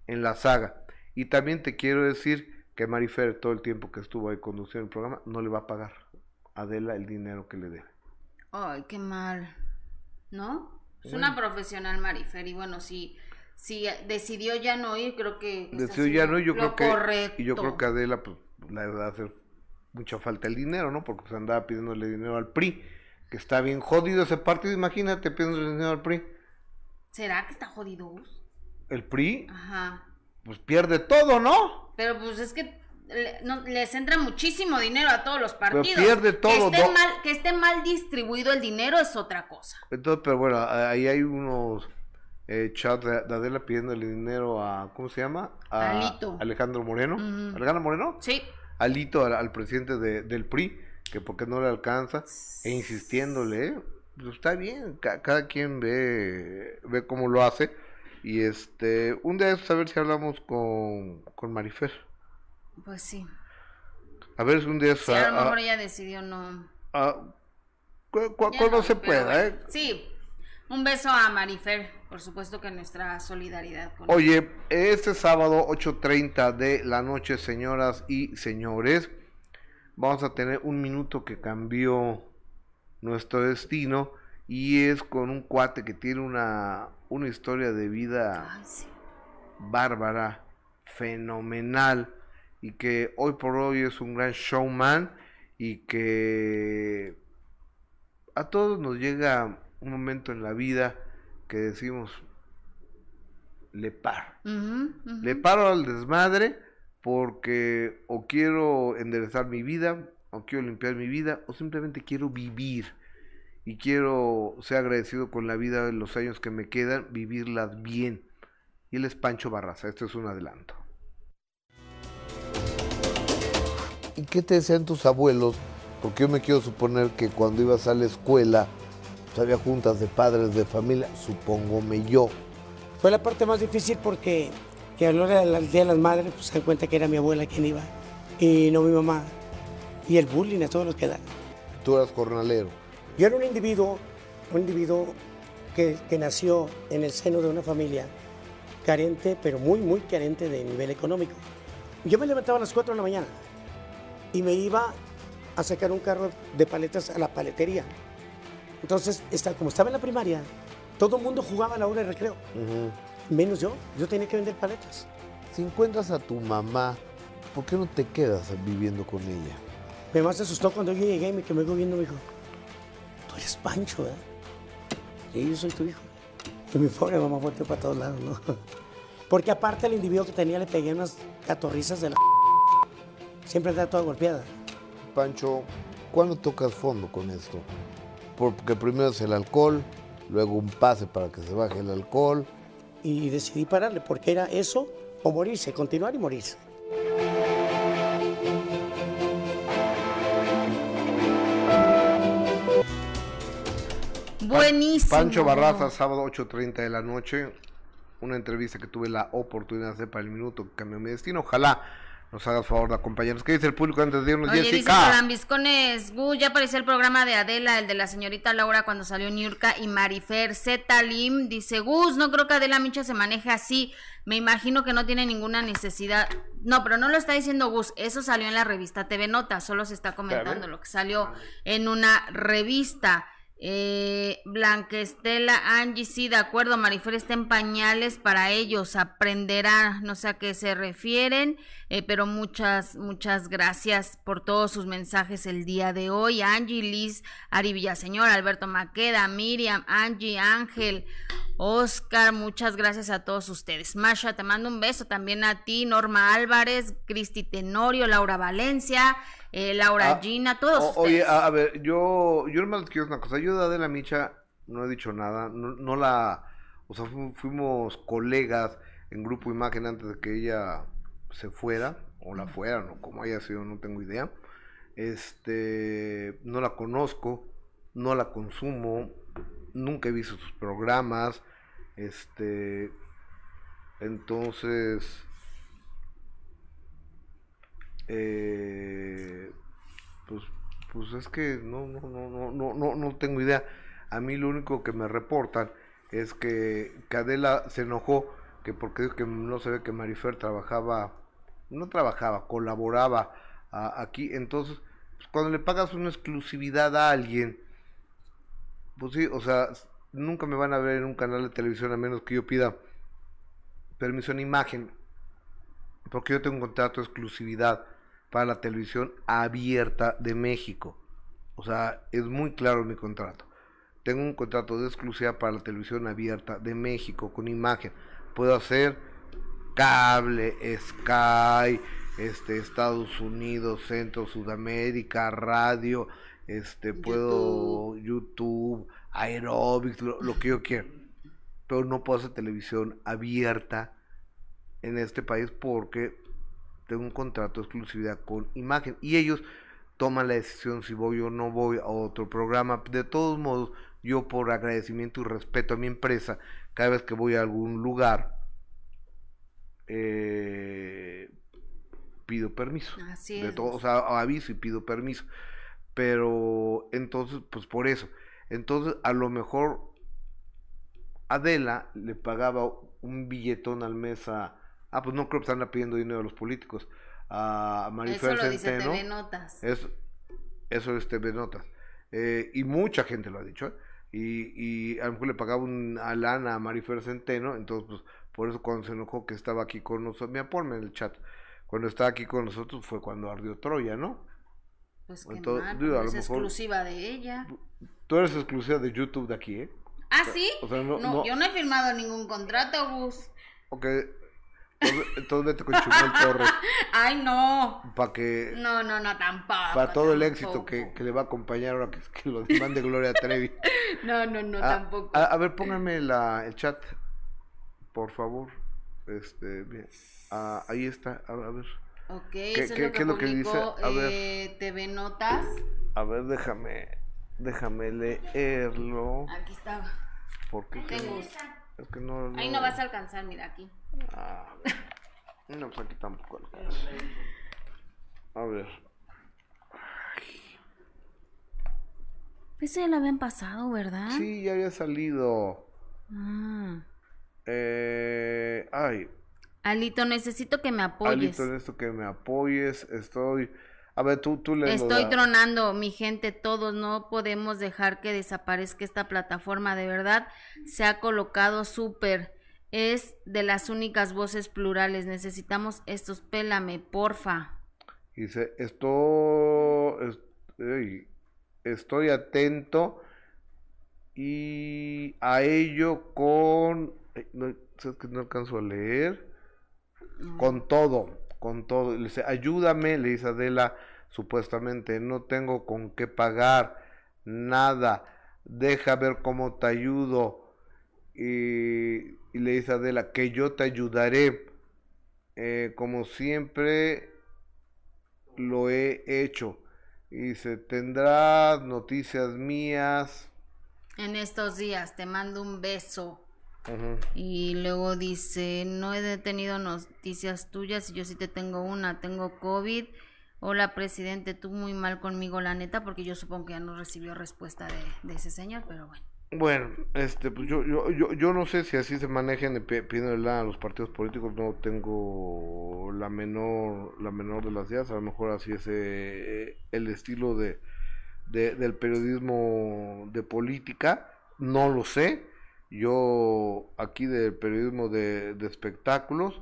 Speaker 1: en la saga. Y también te quiero decir que Marifer, todo el tiempo que estuvo ahí conduciendo el programa, no le va a pagar a Adela el dinero que le debe.
Speaker 2: Ay, qué mal. ¿No? Es una profesional Marifer y bueno, si, si decidió ya no ir, creo que...
Speaker 1: Decidió ya no, y yo creo que
Speaker 2: correcto.
Speaker 1: y yo creo que Adela pues le va a hacer mucha falta el dinero, ¿no? Porque pues andaba pidiéndole dinero al PRI, que está bien jodido ese partido, imagínate pidiéndole dinero al PRI.
Speaker 2: ¿Será que está jodido?
Speaker 1: El PRI
Speaker 2: Ajá.
Speaker 1: pues pierde todo, ¿no?
Speaker 2: Pero pues es que le- no, les entra muchísimo dinero a todos los partidos.
Speaker 1: pierde todo,
Speaker 2: Que esté,
Speaker 1: do-
Speaker 2: mal, que esté mal distribuido el dinero es otra cosa.
Speaker 1: Entonces, pero bueno, ahí hay unos eh, chats de, de Adela pidiéndole dinero a, ¿cómo se llama? A
Speaker 2: Alito.
Speaker 1: Alejandro Moreno.
Speaker 2: Ujú.
Speaker 1: ¿Alejandro Moreno?
Speaker 2: Sí.
Speaker 1: Alito, al, al presidente de- del PRI, que porque no le alcanza, e insistiéndole, ¿eh? pues está bien, ca- cada quien ve, ve cómo lo hace. Y este, un día a ver si hablamos con, con Marifer.
Speaker 2: Pues sí.
Speaker 1: A ver si un día
Speaker 2: Sí, a
Speaker 1: a-
Speaker 2: lo mejor
Speaker 1: a-
Speaker 2: ella decidió no.
Speaker 1: a- cu- cu-
Speaker 2: Ya
Speaker 1: cuando
Speaker 2: no,
Speaker 1: se pueda. ¿eh?
Speaker 2: Sí. Un beso a Marifer. Por supuesto que nuestra solidaridad con
Speaker 1: Oye, este sábado 8.30 de la noche, señoras y señores, vamos a tener un minuto que cambió nuestro destino y es con un cuate que tiene una, una historia de vida bárbara, fenomenal y que hoy por hoy es un gran showman y que a todos nos llega un momento en la vida que decimos, le paro. Le paro al desmadre porque o quiero enderezar mi vida, o quiero limpiar mi vida, o simplemente quiero vivir. Y quiero ser agradecido con la vida de los años que me quedan, vivirlas bien. Y él es Pancho Barraza, este es un adelanto. ¿Y qué te decían tus abuelos? Porque yo me quiero suponer que cuando ibas a la escuela, pues había juntas de padres de familia, supóngome yo.
Speaker 13: Fue la parte más difícil porque que a la hora del Día de las Madres pues, se dan cuenta que era mi abuela quien iba y no mi mamá. Y el bullying a todos los que dan.
Speaker 1: Tú eras jornalero.
Speaker 13: Yo era un individuo, un individuo que, que nació en el seno de una familia carente, pero muy, muy carente de nivel económico. Yo me levantaba a las 4 de la mañana y me iba a sacar un carro de paletas a la paletería. Entonces, está- como estaba en la primaria, todo el mundo jugaba a la hora de recreo, menos yo. Yo tenía que vender paletas.
Speaker 1: Si encuentras a tu mamá, ¿por qué no te quedas viviendo con ella?
Speaker 13: Mi mamá se asustó cuando yo llegué y me quedó viendo y me dijo, tú eres Pancho, ¿verdad? Sí, yo soy tu hijo. Y mi pobre mamá volteó para todos lados, ¿no? Porque aparte el individuo que tenía le pegué unas catorrizas de la... Siempre andaba toda golpeada.
Speaker 1: Pancho, ¿cuándo tocas fondo con esto? Porque primero es el alcohol, luego un pase para que se baje el alcohol.
Speaker 13: Y decidí pararle, porque era eso o morirse, continuar y morirse.
Speaker 2: Buenísimo.
Speaker 1: Pancho Barraza, sábado 8.30 de la noche. Una entrevista que tuve la oportunidad de hacer para el minuto que cambió mi destino. Ojalá nos hagas favor de acompañarnos. ¿Qué dice el público antes de irnos,
Speaker 2: Oye, dice
Speaker 1: Jessica?
Speaker 2: Lambiscones, Gus, ya apareció el programa de Adela, el de la señorita Laura cuando salió Niurka y Marifer Z Lim. Dice, Gus, no creo que Adela Micha se maneje así. Me imagino que no tiene ninguna necesidad. No, pero no lo está diciendo Gus. Eso salió en la revista TV Nota. Solo se está comentando
Speaker 14: Espérame.
Speaker 2: lo que salió en una revista. Eh, Blanca Estela, Angie, sí, de acuerdo, Marifer está en pañales para ellos, aprenderá, no sé a qué se refieren, eh, pero muchas, muchas gracias por todos sus mensajes el día de hoy. Angie, Liz, Ari Villaseñor, Alberto Maqueda, Miriam, Angie, Ángel, Oscar, muchas gracias a todos ustedes. Masha, te mando un beso también a ti, Norma Álvarez, Cristi Tenorio, Laura Valencia, eh, Laura
Speaker 1: Ah,
Speaker 2: Gina, todos
Speaker 1: O- oye, a, a ver, yo, yo nomás quiero una cosa. Yo de Adela Micha no he dicho nada. No, no la. O sea, fu- fuimos colegas en Grupo Imagen antes de que ella se fuera. O la fueran, o como haya sido, no tengo idea. Este. No la conozco. No la consumo. Nunca he visto sus programas. Este. Entonces. Eh, pues pues es que no, no, no, no, no, no, tengo idea. A mí lo único que me reportan es que Cadela se enojó que porque que no se ve que Marifer trabajaba, no trabajaba, colaboraba aquí. Entonces, pues, cuando le pagas una exclusividad a alguien, pues sí, o sea, nunca me van a ver en un canal de televisión a menos que yo pida permiso en imagen, porque yo tengo un contrato de exclusividad para la televisión abierta de México. O sea, es muy claro mi contrato. Tengo un contrato de exclusividad para la televisión abierta de México con imagen. Puedo hacer cable, Sky, este, Estados Unidos, Centro, Sudamérica, radio, este, puedo YouTube, aerobics, lo, lo que yo quiera. Pero no puedo hacer televisión abierta en este país porque tengo un contrato de exclusividad con imagen y ellos toman la decisión si voy o no voy a otro programa. De todos modos, yo por agradecimiento y respeto a mi empresa, cada vez que voy a algún lugar, eh, pido permiso.
Speaker 2: Así
Speaker 1: de
Speaker 2: es.
Speaker 1: todo, o sea, aviso y pido permiso. Pero entonces, pues por eso. Entonces, a lo mejor Adela le pagaba un billetón al mes a... Ah, pues no creo que están pidiendo dinero a los políticos. A Marifer
Speaker 2: Eso lo dice
Speaker 1: Centeno.
Speaker 2: TV Notas.
Speaker 1: Eso, eso es TV Notas. Eh, y mucha gente lo ha dicho. ¿eh? Y, y a lo mejor le pagaba una lana a Marifer Centeno. Entonces, pues, por eso cuando se enojó que estaba aquí con nosotros, mira, ponme en el chat. Cuando estaba aquí con nosotros fue cuando ardió Troya, ¿no?
Speaker 2: Pues qué
Speaker 1: Entonces,
Speaker 2: mal,
Speaker 1: digo, a lo
Speaker 2: es
Speaker 1: mejor-
Speaker 2: exclusiva de ella.
Speaker 1: Tú eres exclusiva de YouTube de aquí, ¿eh?
Speaker 2: ¿Ah, sí?
Speaker 1: O sea, no,
Speaker 2: no,
Speaker 1: no-
Speaker 2: yo no he firmado ningún contrato, Gus.
Speaker 1: Ok. Entonces, entonces vete con Chumel Torres
Speaker 2: Ay, no.
Speaker 1: para que
Speaker 2: No, no, no, tampoco.
Speaker 1: para todo el éxito que, que le va a acompañar ahora que, que lo mande Gloria Trevi.
Speaker 2: No, no, no,
Speaker 1: Ah,
Speaker 2: tampoco.
Speaker 1: A, a ver, pónganme la, el chat, por favor. Este, bien. Ah, ahí está, a, a ver.
Speaker 2: ok,
Speaker 1: ¿qué-
Speaker 2: eso
Speaker 1: qué-
Speaker 2: es lo que
Speaker 1: qué es lo que dice? A ver.
Speaker 2: eh, TV Notas.
Speaker 1: A ver, déjame, déjame leerlo.
Speaker 2: Aquí estaba.
Speaker 1: Porque
Speaker 2: Ahí tengo.
Speaker 1: Es que no,
Speaker 2: Ahí no vas a alcanzar, mira aquí.
Speaker 1: Ah, no, pues aquí tampoco alcanza. A ver.
Speaker 2: Ese ya lo habían pasado, ¿verdad?
Speaker 1: Sí, ya había salido.
Speaker 2: Ah.
Speaker 1: Eh, ay,
Speaker 2: Alito, necesito que me apoyes.
Speaker 1: Alito, en esto que me apoyes, estoy... A ver, tú, tú le
Speaker 2: Estoy tronando, mi gente, todos. No podemos dejar que desaparezca esta plataforma, de verdad se ha colocado súper, es de las únicas voces plurales, necesitamos estos, pélame, porfa.
Speaker 1: Dice, estoy, es- ey, estoy atento y a ello con... No, ¿sabes que no alcanzo a leer? Con todo, con todo. Le dice, ayúdame, le dice Adela, supuestamente, no tengo con qué pagar nada, deja ver cómo te ayudo. Y, le dice Adela, que yo te ayudaré. Eh, como siempre lo he hecho. Y dice, tendrás noticias mías.
Speaker 2: En estos días, te mando un beso.
Speaker 1: Ujú.
Speaker 2: Y luego dice, no he tenido noticias tuyas y yo sí te tengo una, tengo COVID. Hola, presidente, tú muy mal conmigo, la neta, porque yo supongo que ya no recibió respuesta de, de ese señor, pero bueno.
Speaker 1: Bueno, este, pues yo, yo, yo, yo no sé si así se manejan de pi- pidiendo lana a los partidos políticos, no tengo la menor, la menor de las ideas, a lo mejor así es eh, el estilo de, de- del periodismo de política, no lo sé, yo aquí del periodismo de, de espectáculos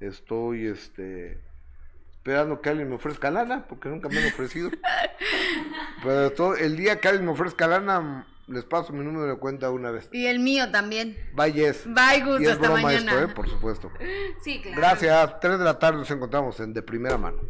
Speaker 1: estoy, este, esperando que alguien me ofrezca lana, porque nunca me han ofrecido, pero todo, el día que alguien me ofrezca lana, les paso mi número de cuenta una vez.
Speaker 2: Y el mío también.
Speaker 1: Bye, yes.
Speaker 2: Bye, Gus,
Speaker 1: Y es
Speaker 2: hasta
Speaker 1: broma
Speaker 2: mañana.
Speaker 1: esto, ¿eh? por supuesto.
Speaker 2: Sí, claro.
Speaker 1: Gracias. 3 de la tarde nos encontramos en De Primera Mano.